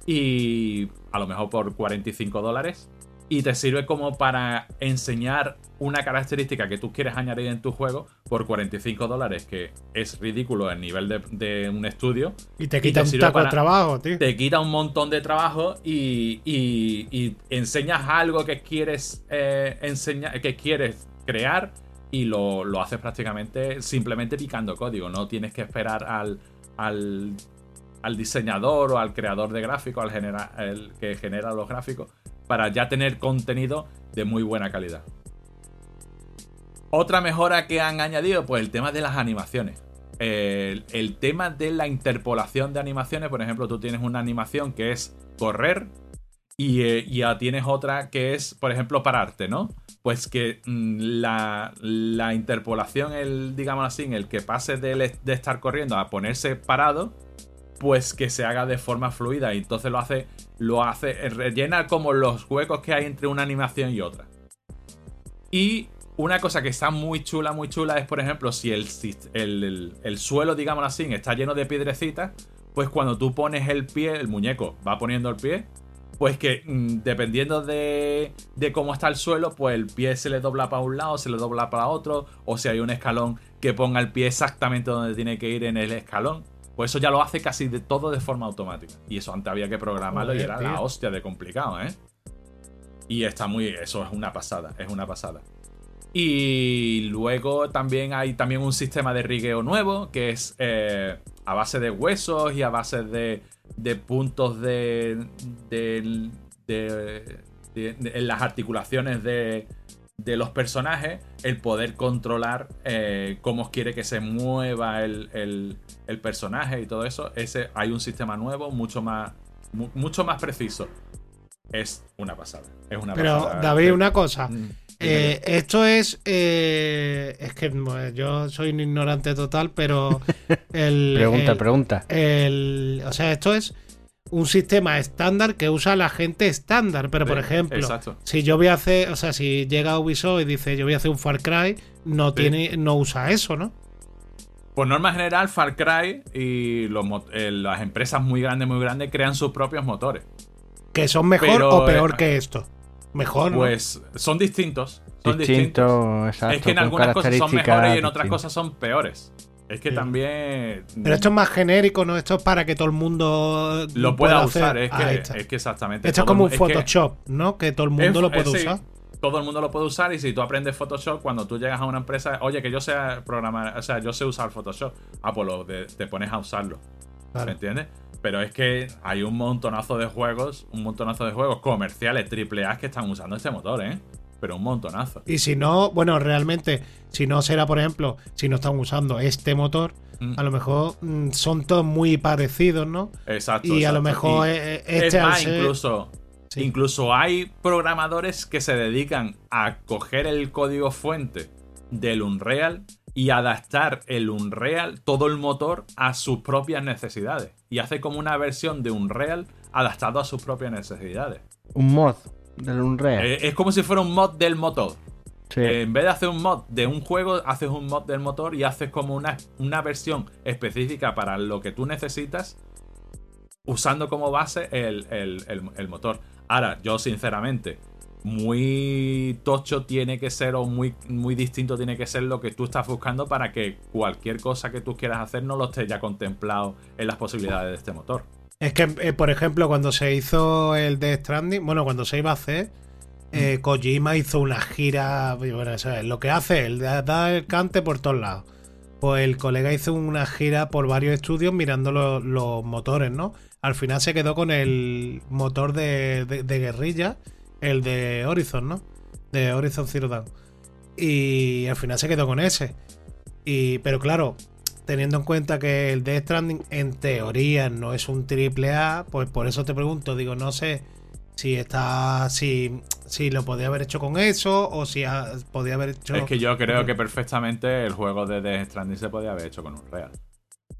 y a lo mejor por 45 dólares y te sirve como para enseñar una característica que tú quieres añadir en tu juego por 45 dólares, que es ridículo el nivel de, de un estudio. Y te quita un taco de trabajo, tío. Te quita un montón de trabajo y, y- y enseñas algo que quieres eh, enseñar, que quieres crear y lo, lo haces prácticamente simplemente picando código. No tienes que esperar al, al, al diseñador o al creador de gráficos, al genera, el que genera los gráficos, para ya tener contenido de muy buena calidad. Otra mejora que han añadido, pues el tema de las animaciones. El, tema de la interpolación de animaciones, por ejemplo, tú tienes una animación que es correr y eh, y ya tienes otra que es, por ejemplo, pararte, ¿no? Pues que mm, la, la interpolación, el, digamos así, el que pase de estar corriendo a ponerse parado, pues que se haga de forma fluida y entonces lo hace, lo hace, rellena como los huecos que hay entre una animación y otra. Y una cosa que está muy chula, muy chula es, por ejemplo, si el, el, el- el suelo, digamos así, está lleno de piedrecitas, pues cuando tú pones el pie, el muñeco va poniendo el pie, pues que mm, dependiendo de, de cómo está el suelo, pues el pie se le dobla para un lado, se le dobla para otro, o si hay un escalón que ponga el pie exactamente donde tiene que ir en el escalón. Pues eso ya lo hace casi de todo de forma automática. Y eso antes había que programarlo y era la hostia de complicado, ¿eh? Y está muy. Eso es una pasada, es una pasada. Y luego también hay también un sistema de rigueo nuevo que es eh, a base de huesos y a base de, de puntos de- de- de- en las articulaciones de, de los personajes, el poder controlar eh, cómo quiere que se mueva el, el- el personaje y todo eso. Ese, hay un sistema nuevo, mucho más, mu- mucho más preciso. Es una pasada. Es una Pero, pasada. David, una cosa. Mm, Eh, esto es. eh, es que bueno, yo soy un ignorante total, pero. El, Pregunta, el- pregunta. el- o sea, esto es un sistema estándar que usa la gente estándar. Pero, por ejemplo, exacto. si yo voy a hacer. O sea, si llega Ubisoft y dice yo voy a hacer un Far Cry, no, Sí. tiene, no usa eso, ¿no? Por norma general, Far Cry y los eh, las empresas muy grandes, muy grandes, crean sus propios motores. Que son mejor Pero, o peor eh, que esto. Mejor, ¿no? Pues son distintos. Son distintos. Distinto, exacto. Es que en algunas cosas son mejores y en otras cosas son peores. Es que Sí. también. Pero esto es más genérico, ¿no? Esto es para que todo el mundo lo pueda usar. Es que, es que exactamente. Esto es como un es que Photoshop, ¿no? Que todo el mundo es- lo puede eh, sí, usar. Todo el mundo lo puede usar y si tú aprendes Photoshop, cuando tú llegas a una empresa, oye, que yo sé programar, o sea, yo sé usar Photoshop, ah, pues lo de- te pones a usarlo. Claro. ¿Me entiendes? Pero es que hay un montonazo de juegos, un montonazo de juegos comerciales AAA que están usando este motor, ¿eh? Pero un montonazo. Y si no, bueno, realmente, si no será, por ejemplo, si no están usando este motor, Mm. a lo mejor mm, son todos muy parecidos, ¿no? Exacto. Y a lo mejor Y eh, es este al más, ser- incluso, Sí. incluso hay programadores que se dedican a coger el código fuente del Unreal y adaptar el Unreal, todo el motor, a sus propias necesidades. Y hace como una versión de Unreal adaptado a sus propias necesidades. Un mod del Unreal. Eh, es como si fuera un mod del motor. sí. Eh, en vez de hacer un mod de un juego, haces un mod del motor y haces como una, una versión específica para lo que tú necesitas, usando como base el, el- el- el motor. Ahora, yo sinceramente, muy tocho tiene que ser o muy, muy distinto tiene que ser lo que tú estás buscando para que cualquier cosa que tú quieras hacer no lo esté ya contemplado en las posibilidades de este motor. Es que, eh, por ejemplo, cuando se hizo el de Stranding, bueno, cuando se iba a hacer, eh, Kojima hizo una gira. Bueno, eso es lo que hace él, da, el cante por todos lados. Pues el colega hizo una gira por varios estudios mirando lo- los motores, ¿no? Al final se quedó con el motor de, de- de guerrilla, el de Horizon, ¿no? De Horizon Zero Dawn. Y al final se quedó con ese. Y, pero claro, teniendo en cuenta que el Death Stranding en teoría no es un triple A, pues por eso te pregunto, digo, no sé si está, si, si lo podía haber hecho con eso o si ha- podía haber hecho... Es que yo creo que perfectamente el juego de Death Stranding se podía haber hecho con un real.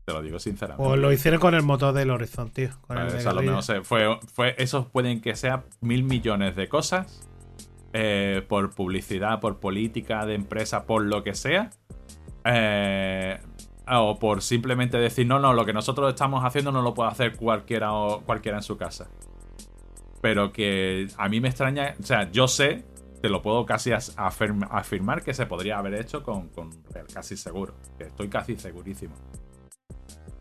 Te lo digo sinceramente. O lo hicieron con el motor del Horizon, tío. Con el Pues, de eso a lo se- fue, fue, esos pueden que sean mil millones de cosas eh, por publicidad, por política de empresa, por lo que sea. eh, o por simplemente decir, no, no, lo que nosotros estamos haciendo no lo puede hacer cualquiera, o, cualquiera en su casa. Pero que a mí me extraña, o sea, yo sé, te lo puedo casi as- afirm- afirmar que se podría haber hecho con, con casi seguro. Estoy casi segurísimo.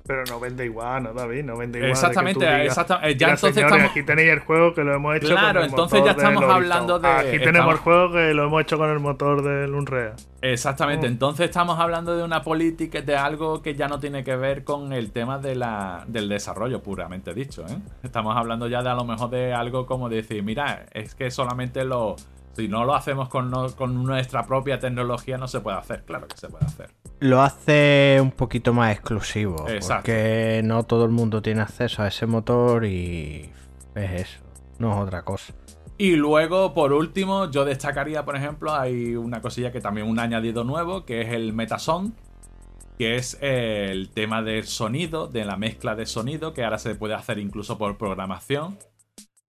Pero no vende igual, ¿no, David? No vende igual. Exactamente, tú digas, exacta- eh, ya "Mira, entonces señores, estamos- aquí tenéis el juego que lo hemos hecho Claro, con el entonces motor ya estamos del hablando de- Aquí tenemos estamos- el juego que lo hemos hecho con el motor del Unreal. Exactamente, Oh. entonces estamos hablando de una política, de algo que ya no tiene que ver con el tema de la, del desarrollo puramente dicho. ¿eh? Estamos hablando ya de a lo mejor de algo como decir, mira, es que solamente lo... Si no lo hacemos con, no- con nuestra propia tecnología no se puede hacer, claro que se puede hacer. Lo hace un poquito más exclusivo. Exacto. Porque no todo el mundo tiene acceso a ese motor y es eso. No es otra cosa. Y luego, por último, yo destacaría, por ejemplo, hay una cosilla que también un añadido nuevo, que es el Metasound, que es eh, el tema del sonido, de la mezcla de sonido, que ahora se puede hacer incluso por programación.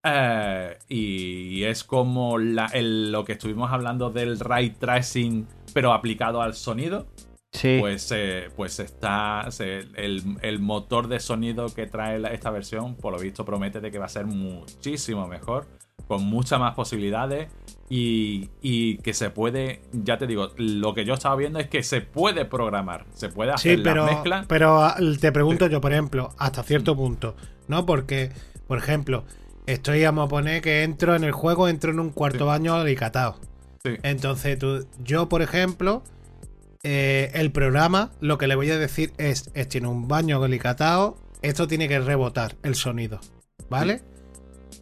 Eh, y es como la- el- lo que estuvimos hablando del ray tracing, pero aplicado al sonido. Sí. Pues, eh, pues está se- el, el motor de sonido que trae la- esta versión, por lo visto, promete de que va a ser muchísimo mejor, con muchas más posibilidades y, y que se puede, ya te digo, lo que yo estaba viendo es que se puede programar, se puede hacer Sí, pero, la mezcla. pero ah, te pregunto yo, por ejemplo, hasta cierto punto, ¿no? Porque, por ejemplo, estoy, vamos a poner que entro en el juego, entro en un cuarto Sí. baño alicatado. Sí. Entonces, tú, yo, por ejemplo, eh, el programa, lo que le voy a decir es, es, tiene un baño alicatado, esto tiene que rebotar el sonido, ¿vale?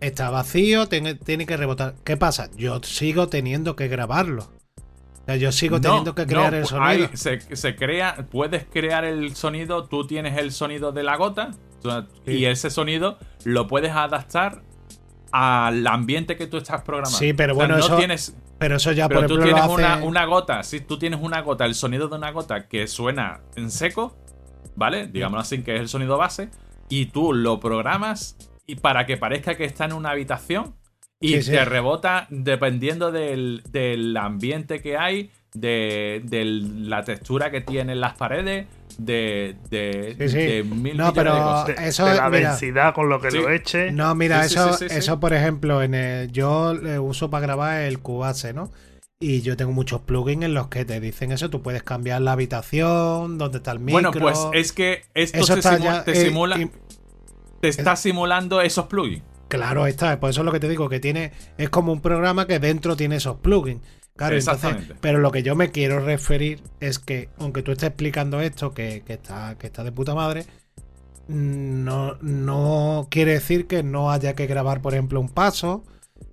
Está vacío, tiene, tiene que rebotar. ¿Qué pasa? Yo sigo teniendo que grabarlo. O sea, yo sigo No, teniendo que crear no, el pu- sonido. hay- se, se crea, puedes crear el sonido, tú tienes el sonido de la gota y ese sonido lo puedes adaptar al ambiente que tú estás programando. Sí, pero O sea, bueno, no eso- tienes, Pero eso ya, pero por tú ejemplo, tienes lo una, hace... una gota, si tú tienes una gota, el sonido de una gota que suena en seco, ¿vale? Digámoslo así, que es el sonido base, y tú lo programas y para que parezca que está en una habitación y Sí, sí. te rebota dependiendo del, del ambiente que hay, de, de la textura que tienen las paredes, de, de, Sí, sí. de mil No, pero-. De, Eso de la mira. densidad con lo que Sí. lo eche. No, mira, eso, sí, sí, sí. eso por ejemplo, en el, yo le uso para grabar el Cubase, ¿no? Y yo tengo muchos plugins en los que te dicen eso. Tú puedes cambiar la habitación, dónde está el micro. Bueno, pues es que esto Eso te, está simu- ya, te eh, simula, y- te está simulando esos plugins. Claro, está. Por eso es lo que te digo, que tiene. Es como un programa que dentro tiene esos plugins. Claro, entonces. Pero lo que yo me quiero referir es que, aunque tú estés explicando esto, que, que está, que está de puta madre, no, no quiere decir que no haya que grabar, por ejemplo, un paso.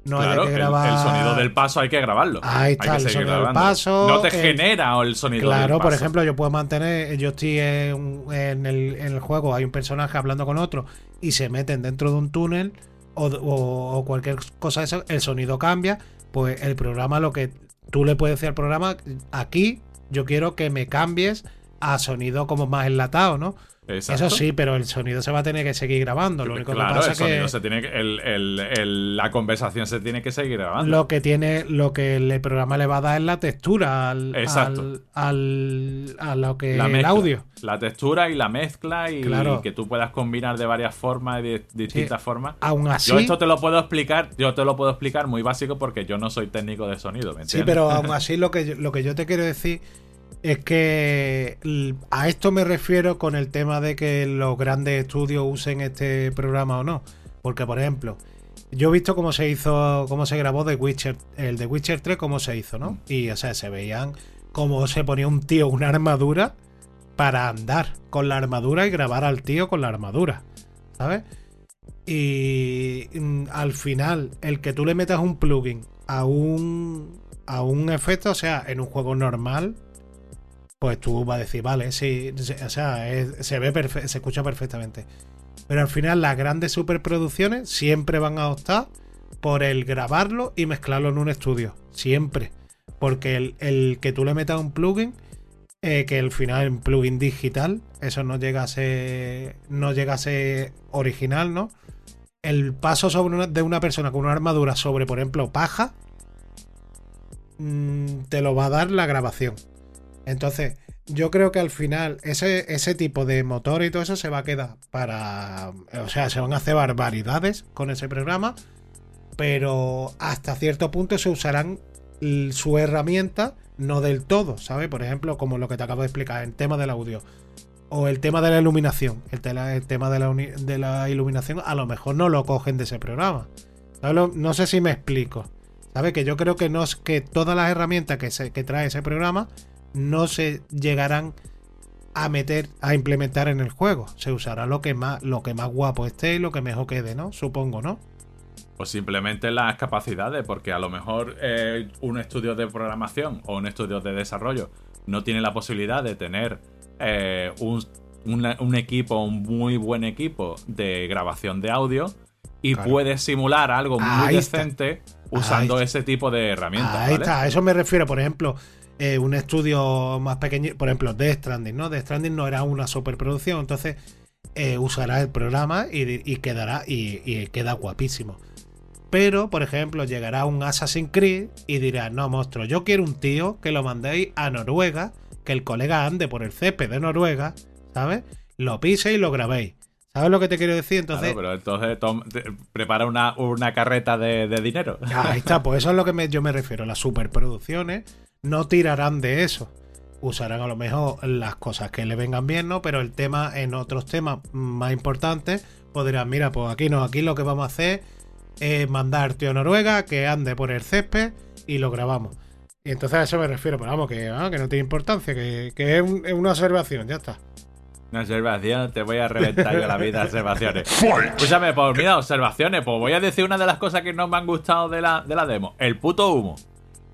No claro, haya que el- grabar. el, sonido del paso hay que grabarlo. Ahí está, hay que el sonido del paso, No te el- genera el sonido del Claro, por ejemplo, yo puedo mantener, yo estoy en, en el, en el juego, hay un personaje hablando con otro y se meten dentro de un túnel o, o- o cualquier cosa de eso, el sonido cambia, pues el programa, lo que tú le puedes decir al programa, aquí yo quiero que me cambies a sonido como más enlatado, ¿no? Exacto. Eso sí, pero el sonido se va a tener que seguir grabando. Lo único claro, que pasa el es que se tiene que, el- el- el- la conversación se tiene que seguir grabando. lo que tiene, lo que el programa le va a dar es la textura al, Exacto. al, al- a lo que la el audio. La textura y la mezcla y, Claro. que tú puedas combinar de varias formas y de distintas formas. Aún así, Yo esto te lo puedo explicar, yo te lo puedo explicar muy básico porque yo no soy técnico de sonido, ¿me sí, entiendes? pero aún así lo que, yo, lo que yo te quiero decir es que a esto me refiero con el tema de que los grandes estudios usen este programa o no. Porque, por ejemplo, yo he visto cómo se hizo, cómo se grabó The Witcher, el de Witcher 3, cómo se hizo, ¿no? Y, o sea, se veían cómo se ponía un tío una armadura para andar con la armadura y grabar al tío con la armadura, ¿sabes? Y mm, al final, el que tú le metas un plugin a un, a un efecto, o sea, en un juego normal, pues tú vas a decir, vale, sí, o sea, se ve perfe- se escucha perfectamente. Pero al final las grandes superproducciones siempre van a optar por el grabarlo y mezclarlo en un estudio. Siempre. Porque el, el que tú le metas un plugin eh, que al final en plugin digital, eso no llega a ser, no llega a ser original, ¿no? El paso sobre una- de una persona con una armadura sobre, por ejemplo, paja, mm, te lo va a dar la grabación. Entonces, yo creo que al final ese, ese tipo de motor y todo eso se va a quedar para... O sea, se van a hacer barbaridades con ese programa, pero hasta cierto punto se usarán su herramienta, no del todo, ¿sabes? Por ejemplo, como lo que te acabo de explicar, el tema del audio. O el tema de la iluminación. El, tema de la, iluminación a lo mejor no lo cogen de ese programa. ¿Sabes lo- No sé si me explico. ¿Sabes? Que yo creo que no es que todas las herramientas que, se, que trae ese programa no se llegarán a meter, a implementar en el juego. Se usará lo que más, lo que más guapo esté y lo que mejor quede, ¿no? Supongo, ¿no? O simplemente las capacidades, porque a lo mejor eh, un estudio de programación o un estudio de desarrollo no tiene la posibilidad de tener eh, un, una- un equipo, un muy buen equipo de grabación de audio y Claro. puede simular algo muy Ahí está. decente usando ese tipo de herramientas. Ahí ¿vale? está, a eso me refiero, por ejemplo, eh, un estudio más pequeño, por ejemplo, Death Stranding, ¿no? Death Stranding no era una superproducción, entonces eh, usará el programa y, y quedará y, y queda guapísimo. Pero, por ejemplo, llegará un Assassin's Creed y dirá, no, monstruo, yo quiero un tío que lo mandéis a Noruega, que el colega ande por el césped de Noruega, ¿sabes? Lo pise y lo grabéis. ¿Sabes lo que te quiero decir? Entonces, Claro, pero entonces tom- te- prepara una, una carreta de, de dinero. Ahí está, pues eso es lo que me- yo me refiero. Las superproducciones no tirarán de eso. Usarán a lo mejor las cosas que le vengan bien, ¿no? Pero el tema, en otros temas más importantes, pues dirán, mira, pues aquí no, aquí lo que vamos a hacer es mandar tío a Noruega que ande por el césped y lo grabamos. Y entonces a eso me refiero, pero vamos, que, ah, que no tiene importancia, que, que es, un- es una observación, ya está. Una observación, te voy a reventar yo la vida, observaciones. Escúchame, pues mira, observaciones, pues voy a decir una de las cosas que no me han gustado de la, de la demo. El puto humo.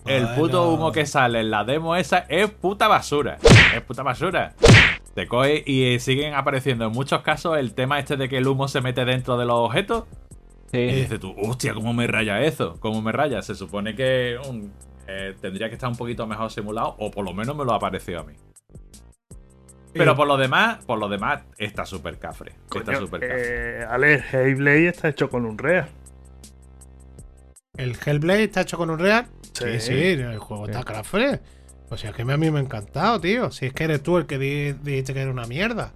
El puto humo que sale en la demo esa es puta basura. Es puta basura. Te coge y siguen apareciendo en muchos casos el tema este de que el humo se mete dentro de los objetos. Y Sí. dices tú, hostia, ¿cómo me raya eso? ¿Cómo me raya? Se supone que um, eh, tendría que estar un poquito mejor simulado, o por lo menos me lo ha parecido a mí. Pero por lo demás, por lo demás, está súper cafre. Está súper cafre. eh, Ale, Hellblade está hecho con un Real. ¿El Hellblade está hecho con un Real? Sí, Sí. sí, el juego está crafre. O sea, que a mí me ha encantado, tío. Si es que eres tú el que di- dijiste que era una mierda.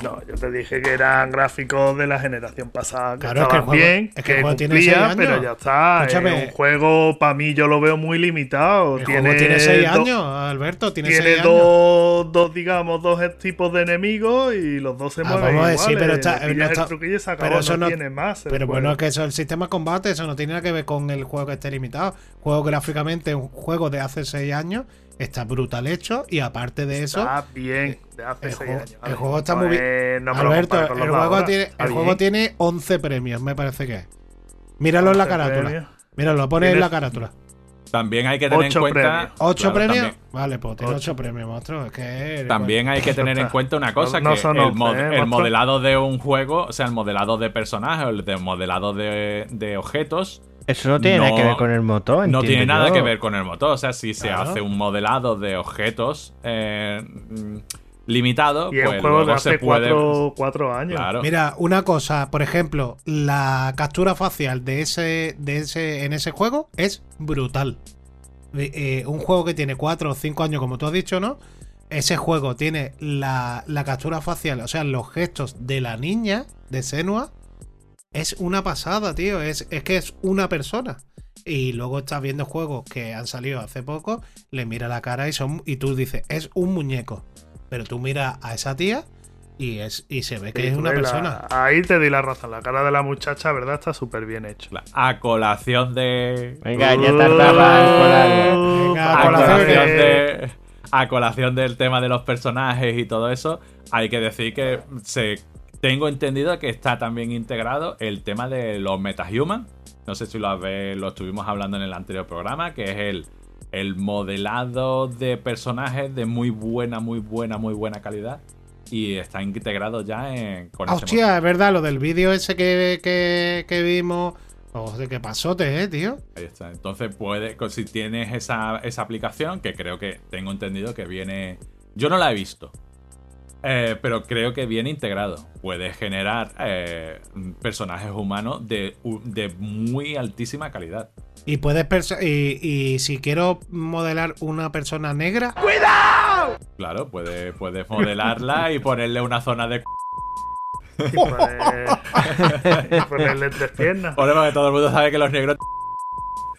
No, yo te dije que eran gráficos de la generación pasada. Que Claro, es que estaban juego- bien, es que que tiene cumplía, seis años. pero ya está. Escúchame. Es un juego, para mí, yo lo veo muy limitado. El tiene juego tiene 6 do- años, Alberto. Tiene Tiene 6 años. dos, dos, digamos, dos tipos de enemigos y los dos se Ah, mueven vamos a sí, pero está- no el está- truquillo y se acabó, pero eso no, no- tiene más. Pero juego. bueno, es que eso, el sistema de combate, eso no tiene nada que ver con el juego que esté limitado. Juego gráficamente, un juego de hace 6 años, está brutal hecho y aparte de eso, Está bien, de hace el, seis juego, años. el juego está No muy bien. es- no me lo Alberto, el, juego ahora. tiene, Está el juego tiene 11 premios, me parece que es. Míralo en la 11 carátula. premios. Míralo, pone en la carátula. También hay que tener en cuenta. premios. ¿Ocho Claro, premios? También, Vale, pues tiene Ocho. 8 premios, monstruo. Es que. también hay que tener en cuenta una cosa: No- no que son el, mod- ¿eh, el modelado de un juego, o sea, el modelado de personajes, o el de modelado de, de objetos, Eso no tiene nada que ver con el motor. no tiene nada yo. que ver con el motor. O sea, si se Claro. hace un modelado de objetos eh, limitado, Y es pues un juego de luego hace se puede. cuatro, cuatro años. Claro. Mira, una cosa, por ejemplo, la captura facial de ese, de ese, en ese juego es brutal. Eh, eh, un juego que tiene 4 o 5 años, como tú has dicho, ¿no? Ese juego tiene la, la captura facial, o sea, los gestos de la niña de Senua. Es una pasada, tío. Es, es que es una persona. Y luego estás viendo juegos que han salido hace poco, le mira la cara y son. Y tú dices, es un muñeco. Pero tú miras a esa tía y es y se ve que Sí, es una la- persona. ahí te di la razón. La cara de la muchacha, ¿verdad? Está súper bien hecho. A colación de. Venga, ya tardaba colarlo. Venga, a colación, de- de, a colación del tema de los personajes y todo eso, hay que decir que se, tengo entendido que está también integrado el tema de los metahuman. No sé si lo, estuvimos hablando en el anterior programa, que es el, el modelado de personajes de muy buena, muy buena, muy buena calidad. Y está integrado ya en, con Ah, hostia, es verdad, lo del vídeo ese que, que, que vimos. Joder, qué pasote, eh, tío. Ahí está. Entonces puede, si tienes esa, esa aplicación, que creo que tengo entendido que viene Yo no la he visto. Eh, pero creo que bien integrado. Puede generar eh, personajes humanos de, de muy altísima calidad. Y puedes y, y si quiero modelar una persona negra, Claro, puede, puedes modelarla y ponerle una zona de. Y poner- y ponerle tres piernas. Por que todo el mundo sabe que los negros.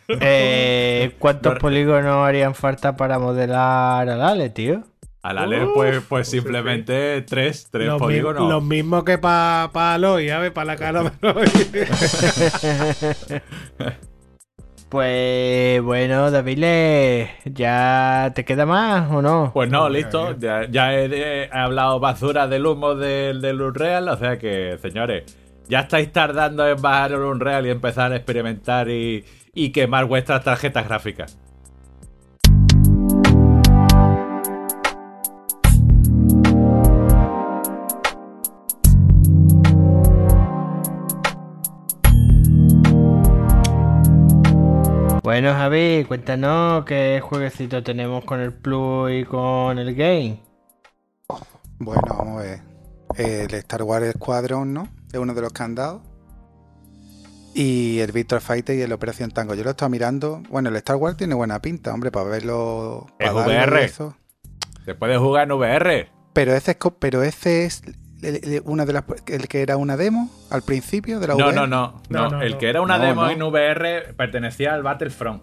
Eh, ¿Cuántos No- polígonos harían falta para modelar al Ale, tío? Al Ale, pues, pues simplemente tres, tres los, mi- polígonos. los mismos que para pa Aloy, ¿sabes? Para la cara de Aloy. Pues bueno, David, ¿ya te queda más o no? Pues no, listo. Ya, ya he, he hablado basura del humo del, del Unreal. O sea que, señores, ya estáis tardando en bajar el Unreal y empezar a experimentar y, y quemar vuestras tarjetas gráficas. Bueno, Javi, cuéntanos qué jueguecito tenemos con el Plus y con el Game. Bueno, vamos a ver. El Star Wars Squadron, ¿no? Es uno de los que han dado. Y el Victor Fighter y el Operación Tango. Yo lo he estado mirando. Bueno, el Star Wars tiene buena pinta, hombre, para verlo. Es para darle VR. eso. Se puede jugar en VR. Pero ese es, pero ese es una de las, el que era una demo al principio de la No, VR. no, no, No, no. no, El que era una No, demo no. en VR pertenecía al Battlefront.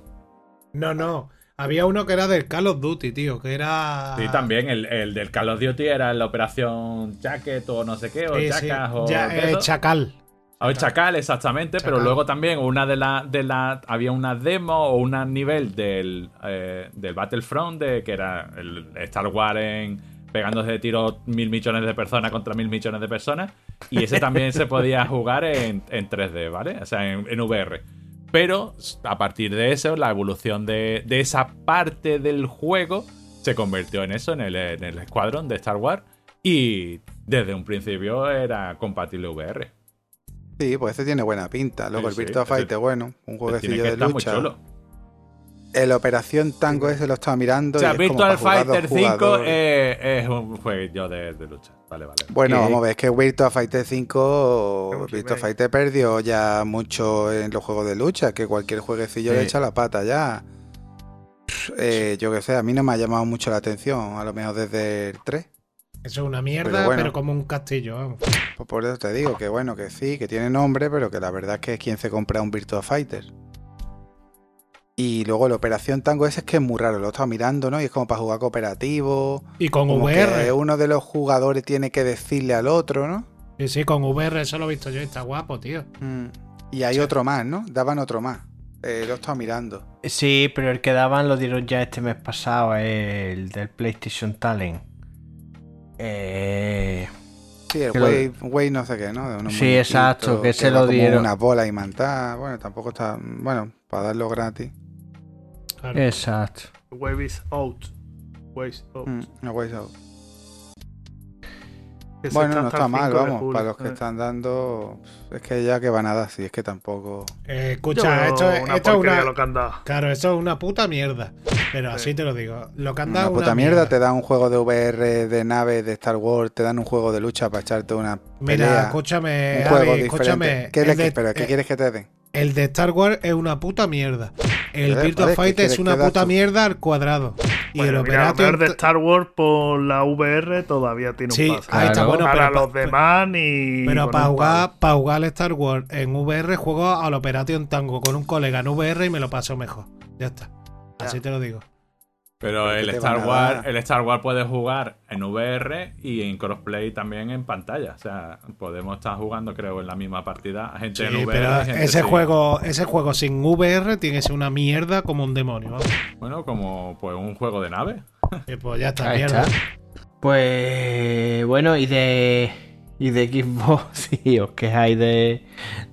No, no. Había uno que era del Call of Duty, tío, que era. Sí, también. El, el del Call of Duty era la operación Jacket o no sé qué, o sí. Jackass o. Ya, eh. Chacal. O el Chacal, exactamente, pero Chacal. luego también una de las de la había una demo o un nivel del, eh, del Battlefront de que era el Star Wars en pegándose de tiros mil millones de personas contra mil millones de personas y ese también se podía jugar en, en 3D, ¿vale? O sea, en, en VR. Pero a partir de eso, la evolución de, de esa parte del juego se convirtió en eso, en el, en el escuadrón de Star Wars y desde un principio era compatible VR. Sí, pues ese tiene buena pinta. Luego Sí, el sí, Virtua ese- Fighter, bueno, un jueguecillo de estar muy lucha. chulo. El Operación Tango ese lo estaba mirando. O sea, y es como Virtual Fighter 5 jugadores. es, un juego de, de lucha. Vale, vale. Bueno, ¿Qué? vamos a ver, es que Virtua Fighter 5, Es un Virtua. Fighter perdió ya mucho en los juegos de lucha, que cualquier jueguecillo Sí. le echa la pata ya. Pff, eh, yo qué sé, a mí no me ha llamado mucho la atención, a lo mejor desde el 3. Eso es una mierda, Pero como un castillo, vamos. Pues por eso te digo que bueno, que sí, que tiene nombre, pero que la verdad es que es quien se compra un Virtua Fighter. Y luego la Operación Tango ese es que es muy raro, lo he estado mirando, ¿no? Y es como para jugar cooperativo. Y con Como VR. que uno de los jugadores tiene que decirle al otro, ¿no? Sí, sí, con VR, eso lo he visto yo y está guapo, tío. Mm. Y hay otro más, ¿no? Daban otro más. Eh, lo he estado mirando. Sí, pero el que daban lo dieron ya este mes pasado, el del PlayStation Talent. Eh, Sí, el Que lo- Wave, Wave no sé qué, ¿no? Sí, exacto, que se va lo como dieron. Una bola y mantar. Bueno, tampoco está. Bueno, para darlo gratis. Claro. exacto. Wave is out. Wave is out. Mm, out. Bueno, no está mal, 5 de vamos. Para los que están dando. Es que ya que van a dar, sí, es que tampoco. Eh, escucha, esto, es- una esto es porquería una. lo que han dado. Claro, eso es una puta mierda. Pero Sí. así te lo digo. Lo que han Una dado es puta mierda, te dan un juego de VR de naves de Star Wars, te dan un juego de lucha para echarte una Mira, pelea. escúchame, un Javi, juego escúchame. diferente. ¿Qué, el le- de- pero, ¿qué eh, quieres que te den? El de Star Wars es una puta mierda. El Virtua vale, ¿qué Fighter es una puta tú? mierda al cuadrado. Y Bueno, el mira, Operation. de Star Wars por la VR todavía tiene Sí, un paso. ahí está bueno, Para pero, los demás ni. pero para jugar, palo. para jugar al Star Wars en VR juego al Operation Tango con un colega en VR y me lo paso mejor. Ya está. Así Ya. te lo digo. Pero el ¿qué te Star Wars, dar? el Star Wars puede jugar en VR y en crossplay también en pantalla. O sea, podemos estar jugando, creo, en la misma partida. Gente Sí, en VR. pero gente ese sin. juego, ese juego sin VR tiene que ser una mierda como un demonio. Bueno, como pues un juego de nave. Y pues ya está, Ahí mierda. está. Pues bueno, y de y de Xbox, si os quejáis de,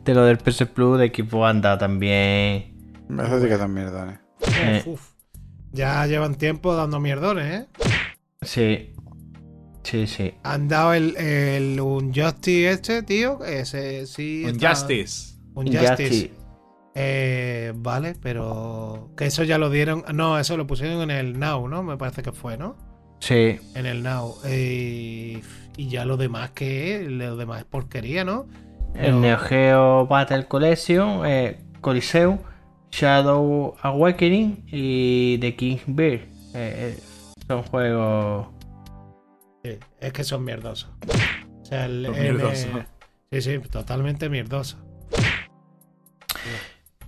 de lo del PS Plus, de Xbox anda también. Eso sí que son mierdones. Eh. Uf, uf. Ya llevan tiempo dando mierdones, ¿eh? Sí. Sí, sí. Han dado el, el Unjustice este, tío. Ese sí. Un está- Justice. Unjustice. Injustice. Eh, vale, pero. Que eso ya lo dieron. No, eso lo pusieron en el Now, ¿no? Me parece que fue, ¿no? Sí. en el Now. Eh, y ya lo demás que es, lo demás es porquería, ¿no? El Neo Geo Battle Collection, eh, Coliseum, Shadow Awakening y The King Bear. Eh, eh, son juegos. Sí, es que son mierdosos. O sea, el Son M- mierdosos. Sí, sí, totalmente mierdosos.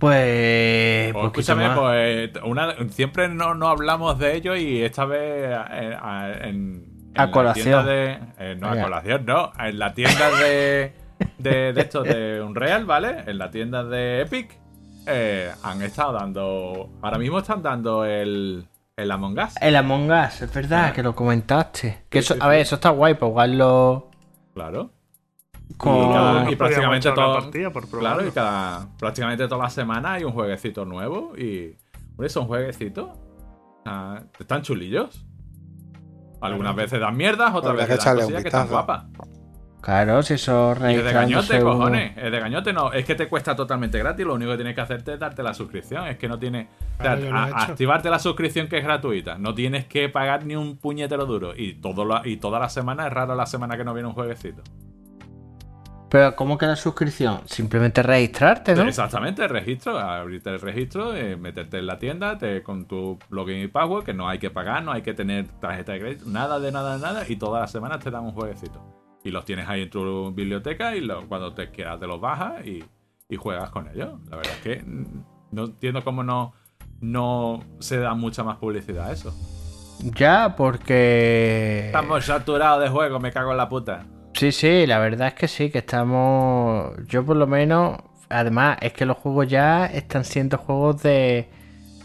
Pues. Pues escúchame, más. pues una- siempre no, no hablamos de ello y esta vez eh, a- en, en A la colación. tienda de. eh, no, a Venga. colación, no. En la tienda de. De, de esto, de Unreal, ¿vale? En la tienda de Epic. Eh, han estado dando. Ahora mismo están dando el. El Among Us. El Among Us, es verdad Ah. que lo comentaste. Que Sí, eso, sí, a ver, sí. eso está guay para jugarlo Claro. con. Y cada- prácticamente todo- partida por Claro, y cada. Prácticamente toda la semana hay un jueguecito nuevo. Y. Hombre, son jueguecitos. ah, están chulillos. Algunas veces dan mierdas, otras veces dan cosillas que están guapas. Claro, si eso Y es de gañote, cojones. Es de gañote, no. Es que te cuesta totalmente gratis. Lo único que tienes que hacerte es darte la suscripción. Es que no tienes. o sea, a- activarte la suscripción que es gratuita. No tienes que pagar ni un puñetero duro. Y, todo la, y toda la semana es raro la semana que no viene un jueguecito. Pero, ¿cómo que la suscripción? Simplemente registrarte, ¿no? Exactamente, el registro, abrirte el registro, eh, meterte en la tienda te- con tu login y password, que no hay que pagar, no hay que tener tarjeta de crédito, nada de nada de nada, y todas las semanas te dan un jueguecito. Y los tienes ahí en tu biblioteca y lo- cuando te quieras te los bajas y, y juegas con ellos. La verdad es que mm, no entiendo cómo no, no se da mucha más publicidad a eso. Ya, porque. Estamos saturados de juegos, me cago en la puta. Sí, sí, la verdad es que sí, que estamos. Yo por lo menos. Además, es que los juegos ya están siendo juegos de.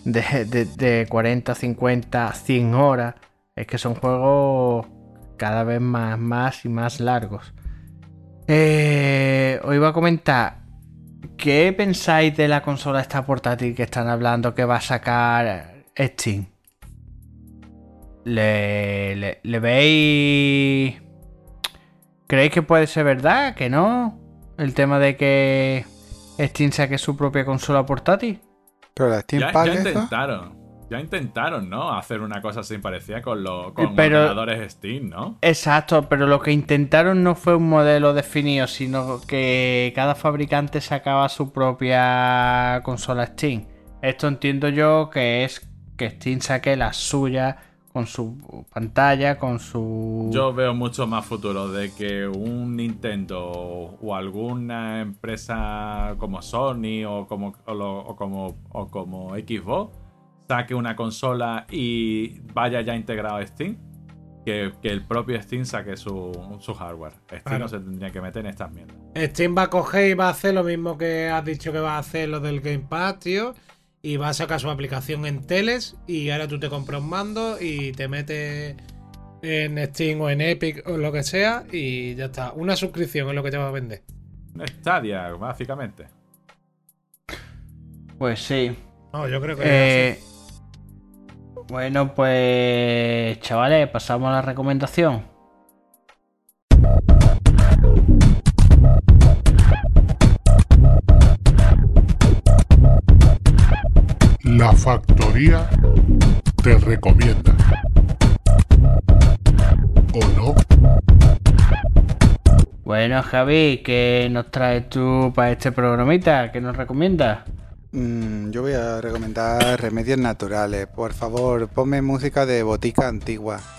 de, de, de 40, 50, 100 horas. Es que son juegos cada vez más, más y más largos. Eh, os iba a comentar. ¿Qué pensáis de la consola esta portátil que están hablando que va a sacar Steam? ¿Le, le, le veis ¿Creéis que puede ser verdad? ¿Que no? El tema de que Steam saque su propia consola portátil. Pero la Steam Ya, Pack ya esta, intentaron. Ya intentaron, ¿no? Hacer una cosa así parecida con, los con Pero- ordenadores Steam, ¿no? Exacto, pero lo que intentaron no fue un modelo definido, sino que cada fabricante sacaba su propia consola Steam. Esto entiendo yo que es que Steam saque la suya con su pantalla, con su... Yo veo mucho más futuro de que un Nintendo o alguna empresa como Sony o como, o lo- o como, o como Xbox saque una consola y vaya ya integrado a Steam. Que, que el propio Steam saque su, su hardware. Steam Claro. no se tendría que meter en estas mierdas. Steam va a coger y va a hacer lo mismo que has dicho que va a hacer lo del Game Pass, tío. Y va a sacar su aplicación en teles. Y ahora tú te compras un mando y te metes en Steam o en Epic o lo que sea. Y ya está. Una suscripción es lo que te va a vender. Stadia, básicamente. Pues sí. No, yo creo que. Eh, bueno, pues chavales, pasamos a la recomendación. La factoría te recomienda. ¿O no? Bueno, Javi, ¿qué nos traes tú para este programita? ¿Qué nos recomiendas? Mm, yo voy a recomendar remedios naturales. Por favor, ponme música de botica antigua.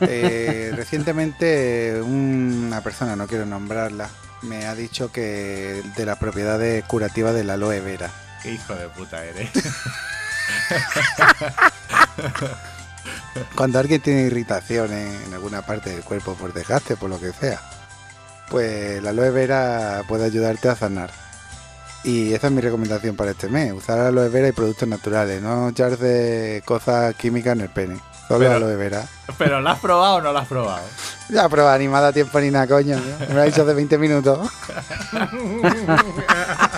Eh, recientemente una persona, no quiero nombrarla, me ha dicho que de las propiedades curativas del aloe vera. Qué hijo de puta eres. Cuando alguien tiene irritación en alguna parte del cuerpo por desgaste, por lo que sea, pues la aloe vera puede ayudarte a sanar. Y esa es mi recomendación para este mes, usar aloe vera y productos naturales, no echarse cosas químicas en el pene. Solo Pero- aloe vera. ¿Pero la has probado o no la has probado? Ya, pero animada a tiempo ni nada, coño. ¿no? Me lo ha dicho hace 20 minutos.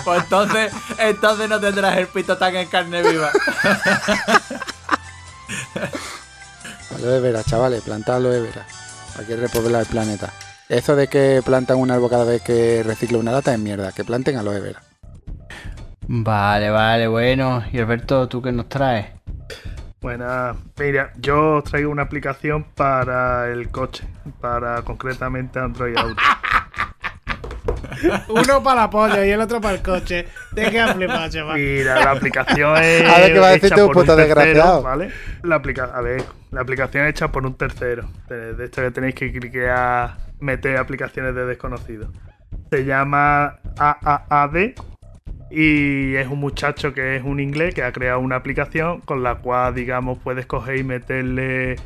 Pues entonces, entonces no tendrás el pito tan en carne viva. Aloe vera, chavales, plantad aloe vera. Hay que repoblar el planeta. Eso de que plantan un árbol cada vez que recicla una lata es mierda. Que planten aloe vera. Vale, vale, bueno. Y Alberto, ¿tú qué nos traes? Buena. Mira, yo os traigo una aplicación para el coche, para concretamente Android Auto. Uno para la polla y el otro para el coche. Te quedas flipado, chaval. Mira, la aplicación es. A ver qué va a decir hecha tú, por un puto desgraciado. ¿Vale? La aplica a ver, la aplicación es hecha por un tercero. De, esto que tenéis que cliquear, meter aplicaciones de desconocidos. Se llama AAAD y es un muchacho que es un inglés que ha creado una aplicación con la cual, digamos, puedes coger y meterle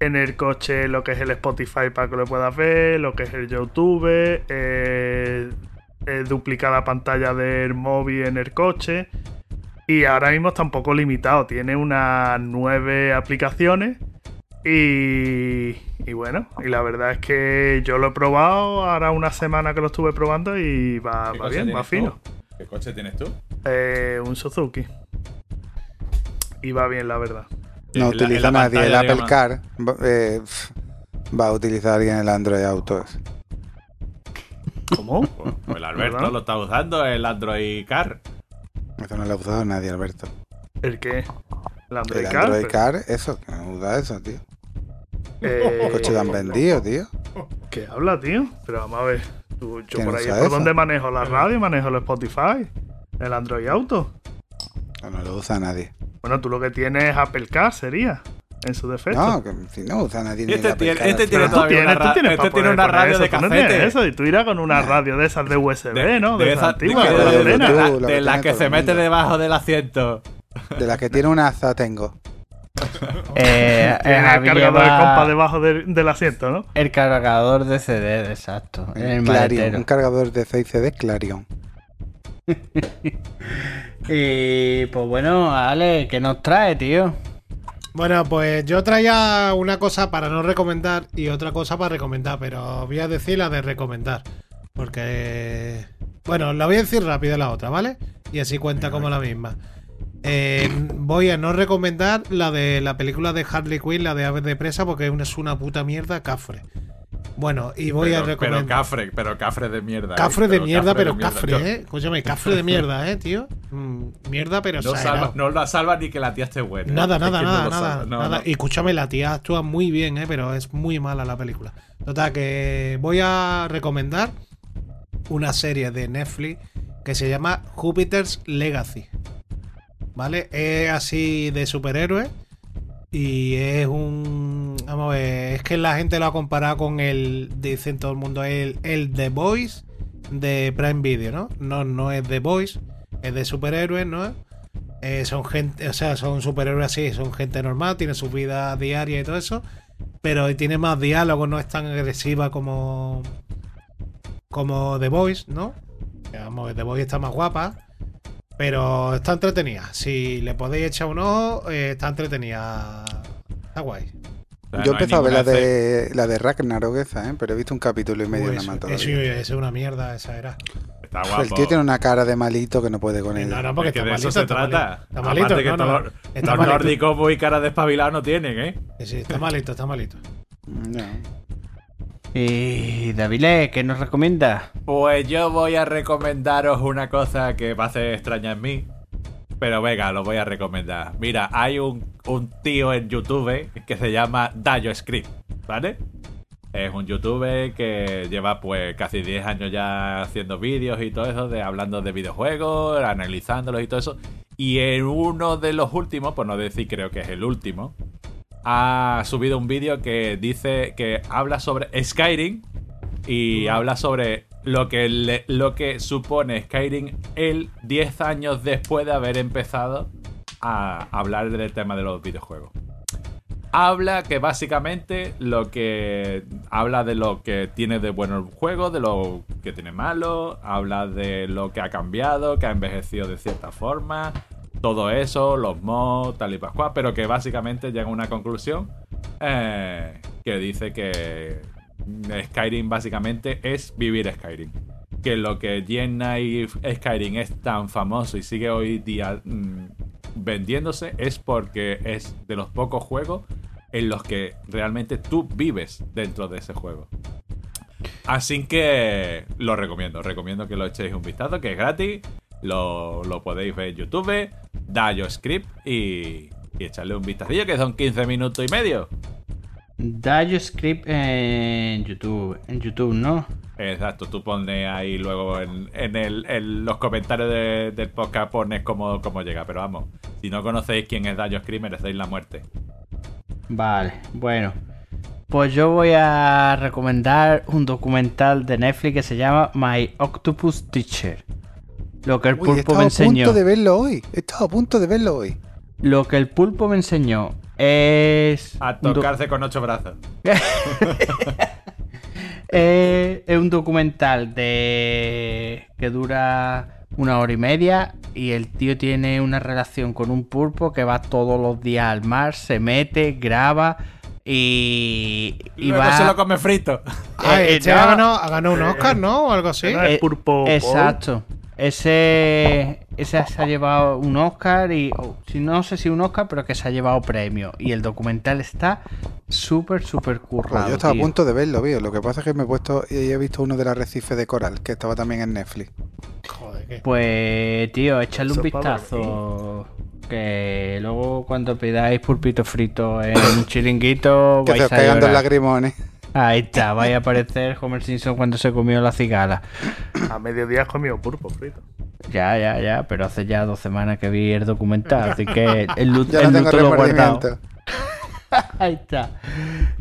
en el coche lo que es el Spotify para que lo puedas ver, lo que es el YouTube, eh, eh, duplicar la pantalla del móvil en el coche. Y ahora mismo está un poco limitado, tiene unas nueve aplicaciones. Y, y bueno, y la verdad es que yo lo he probado ahora una semana que lo estuve probando y va, ¿Qué va coche bien, va fino. ¿Qué coche tienes tú? Eh, un Suzuki. Y va bien, la verdad. No la- utiliza nadie el Apple digamos. Car. va- eh, pf, va a utilizar alguien el Android Auto. ese. ¿Cómo? Pues el Alberto ¿Verdad? lo está usando, el Android Car. Eso no lo ha usado nadie, Alberto. ¿El qué? El Android El Car. Android pero- Car, eso, que no usa eso, tío. Eh, ¿Qué coche te han vendido, tío? ¿Qué habla, tío? Pero vamos a ver. Tú- yo ¿Quién por ahí usa es por eso? donde manejo la radio, manejo el Spotify. El Android Auto. No, no lo usa nadie. Bueno, tú lo que tienes es Apple Car, sería. En su defecto. No, que si no usa nadie Este tiene- Car, este tiene todavía tienes, una tienes este tiene una radio eso, de no cafete. eso, y tú irás con una radio de esas de USB, De- ¿no? De, de esas esa- antiguas, de- de, la la- que se mete debajo del asiento. De las que tiene una AZA tengo. Eh, el Javi cargador de compa debajo del, del asiento, ¿no? el cargador de CD, exacto. el Clarion, maletero. un cargador de 6 CD Clarion. Y pues bueno, Ale, ¿qué nos trae, tío? Bueno, pues yo traía una cosa para no recomendar y otra cosa para recomendar, pero voy a decir la de recomendar. Porque. Bueno, la voy a decir rápido la otra, ¿vale? Y así cuenta como la misma. Eh, voy a no recomendar la de la película de Harley Quinn, la de Aves de Presa, porque es una puta mierda cafre. Bueno, y voy pero, a recomendar. pero cafre, pero cafre de mierda. ¿eh? Cafre de mierda, pero de mierda. cafre, Yo- ¿eh? Escúchame, cafre de mierda, ¿eh, tío? Mm, mierda, pero No, salva, no la salva ni que la tía esté buena. Nada, Es nada, no nada, nada. No, nada. no. Y escúchame, la tía actúa muy bien, ¿eh? pero es muy mala la película. Total, que voy a recomendar una serie de Netflix que se llama Jupiter's Legacy. ¿Vale? Es así de superhéroes. Y es un. Vamos a ver. Es que la gente lo ha comparado con el. Dicen todo el mundo, el, el The Voice de Prime Video, ¿no? No, no es The Voice. Es de superhéroes, ¿no? Eh, son gente, o sea, son superhéroes así, son gente normal, tiene su vida diaria y todo eso, pero tiene más diálogo, no es tan agresiva como como The Voice, ¿no? Vamos, The Voice está más guapa, pero está entretenida. Si le podéis echar un ojo, eh, está entretenida. Está guay. O sea, Yo he no empezado a ver la de, la de Ragnarok esa, ¿eh? pero he visto un capítulo y medio Uy, nada eso, más eso, es una mierda, esa era. Está El guapo. tío tiene una cara de malito que no puede con No, ella. no, porque Es que está de malito. eso se está trata. malito. Está malito, Aparte que no, no, no. los, Está los malito. nórdicos muy cara de espabilado no tienen, ¿eh? Sí, sí, está malito, está malito. No. Y David, ¿qué nos recomienda? Pues yo voy a recomendaros una cosa que va a ser extraña en mí. Pero venga, lo voy a recomendar. Mira, hay un, un tío en YouTube que se llama Dayo Script, ¿vale? Es un youtuber que lleva pues casi 10 años ya haciendo vídeos y todo eso, de hablando de videojuegos, analizándolos y todo eso. Y en uno de los últimos, por no decir creo que es el último, ha subido un vídeo que dice que habla sobre Skyrim y habla sobre lo que, lo que supone Skyrim él 10 años después de haber empezado a hablar del tema de los videojuegos. Habla que básicamente lo que habla de lo que tiene de bueno el juego, de lo que tiene malo, habla de lo que ha cambiado, que ha envejecido de cierta forma, todo eso, los mods, tal y pascual, pero que básicamente llega a una conclusión eh, que dice que Skyrim básicamente es vivir Skyrim. Que lo que llena y Skyrim es tan famoso y sigue hoy día mm, vendiéndose es porque es de los pocos juegos en los que realmente tú vives dentro de ese juego. Así que lo recomiendo, recomiendo que lo echéis un vistazo, que es gratis, lo, lo podéis ver en YouTube, Dayo Script y, y echarle un vistacillo que son 15 minutos y medio. Dayo Script en YouTube. En YouTube, ¿no? Exacto, tú pones ahí luego en, en el- en los comentarios de- del podcast pones cómo, cómo llega, pero vamos, si no conocéis quién es Dayo Scream, merecéis la muerte. Vale, bueno. Pues yo voy a recomendar un documental de Netflix que se llama My Octopus Teacher. Lo que el Uy, pulpo estaba me a enseñó. punto de verlo hoy. Estaba a punto de verlo hoy. Lo que el pulpo me enseñó es. A tocarse con ocho brazos. Eh, es un documental de que dura una hora y media y el tío tiene una relación con un pulpo que va todos los días al mar, se mete, graba y, Y luego va. se lo come frito. Ah, Eh, este no. ha, ganado, ha ganado un Oscar, ¿no? O algo así. es Eh, Purpo Bowl. Ese, ese se ha llevado un Oscar y o, si no sé si un Oscar, pero que se ha llevado premio. Y el documental está súper, súper Pues currado. yo estaba tío. a punto de verlo, tío. Lo que pasa es que me he puesto y he visto uno del arrecife de coral, que estaba también en Netflix. Joder, Pues, tío, echarle un vistazo. Que luego cuando pidáis pulpito frito en un chiringuito, Que se os a caigan dos llorar. lagrimones. Ahí está, vais a aparecer Homer Simpson cuando se comió la cigala. A mediodía has comido purpo frito. Ya, ya, ya, pero hace ya dos semanas que vi el documental, así que el, lu- Ya el luto lo he guardado. Ahí está.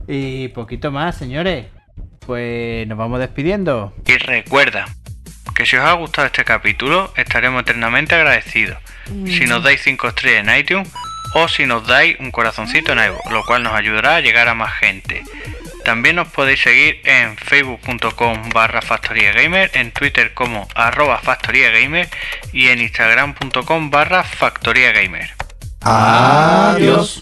Y poquito más, señores. Pues nos vamos despidiendo. Y recuerda que si os ha gustado este capítulo estaremos eternamente agradecidos si nos dais 5 estrellas en iTunes o si nos dais un corazoncito en iVoox, lo cual nos ayudará a llegar a más gente. También nos podéis seguir en facebook.com barra factoriagamer, en twitter como arroba factoriagamer y en instagram.com barra factoriagamer. Adiós.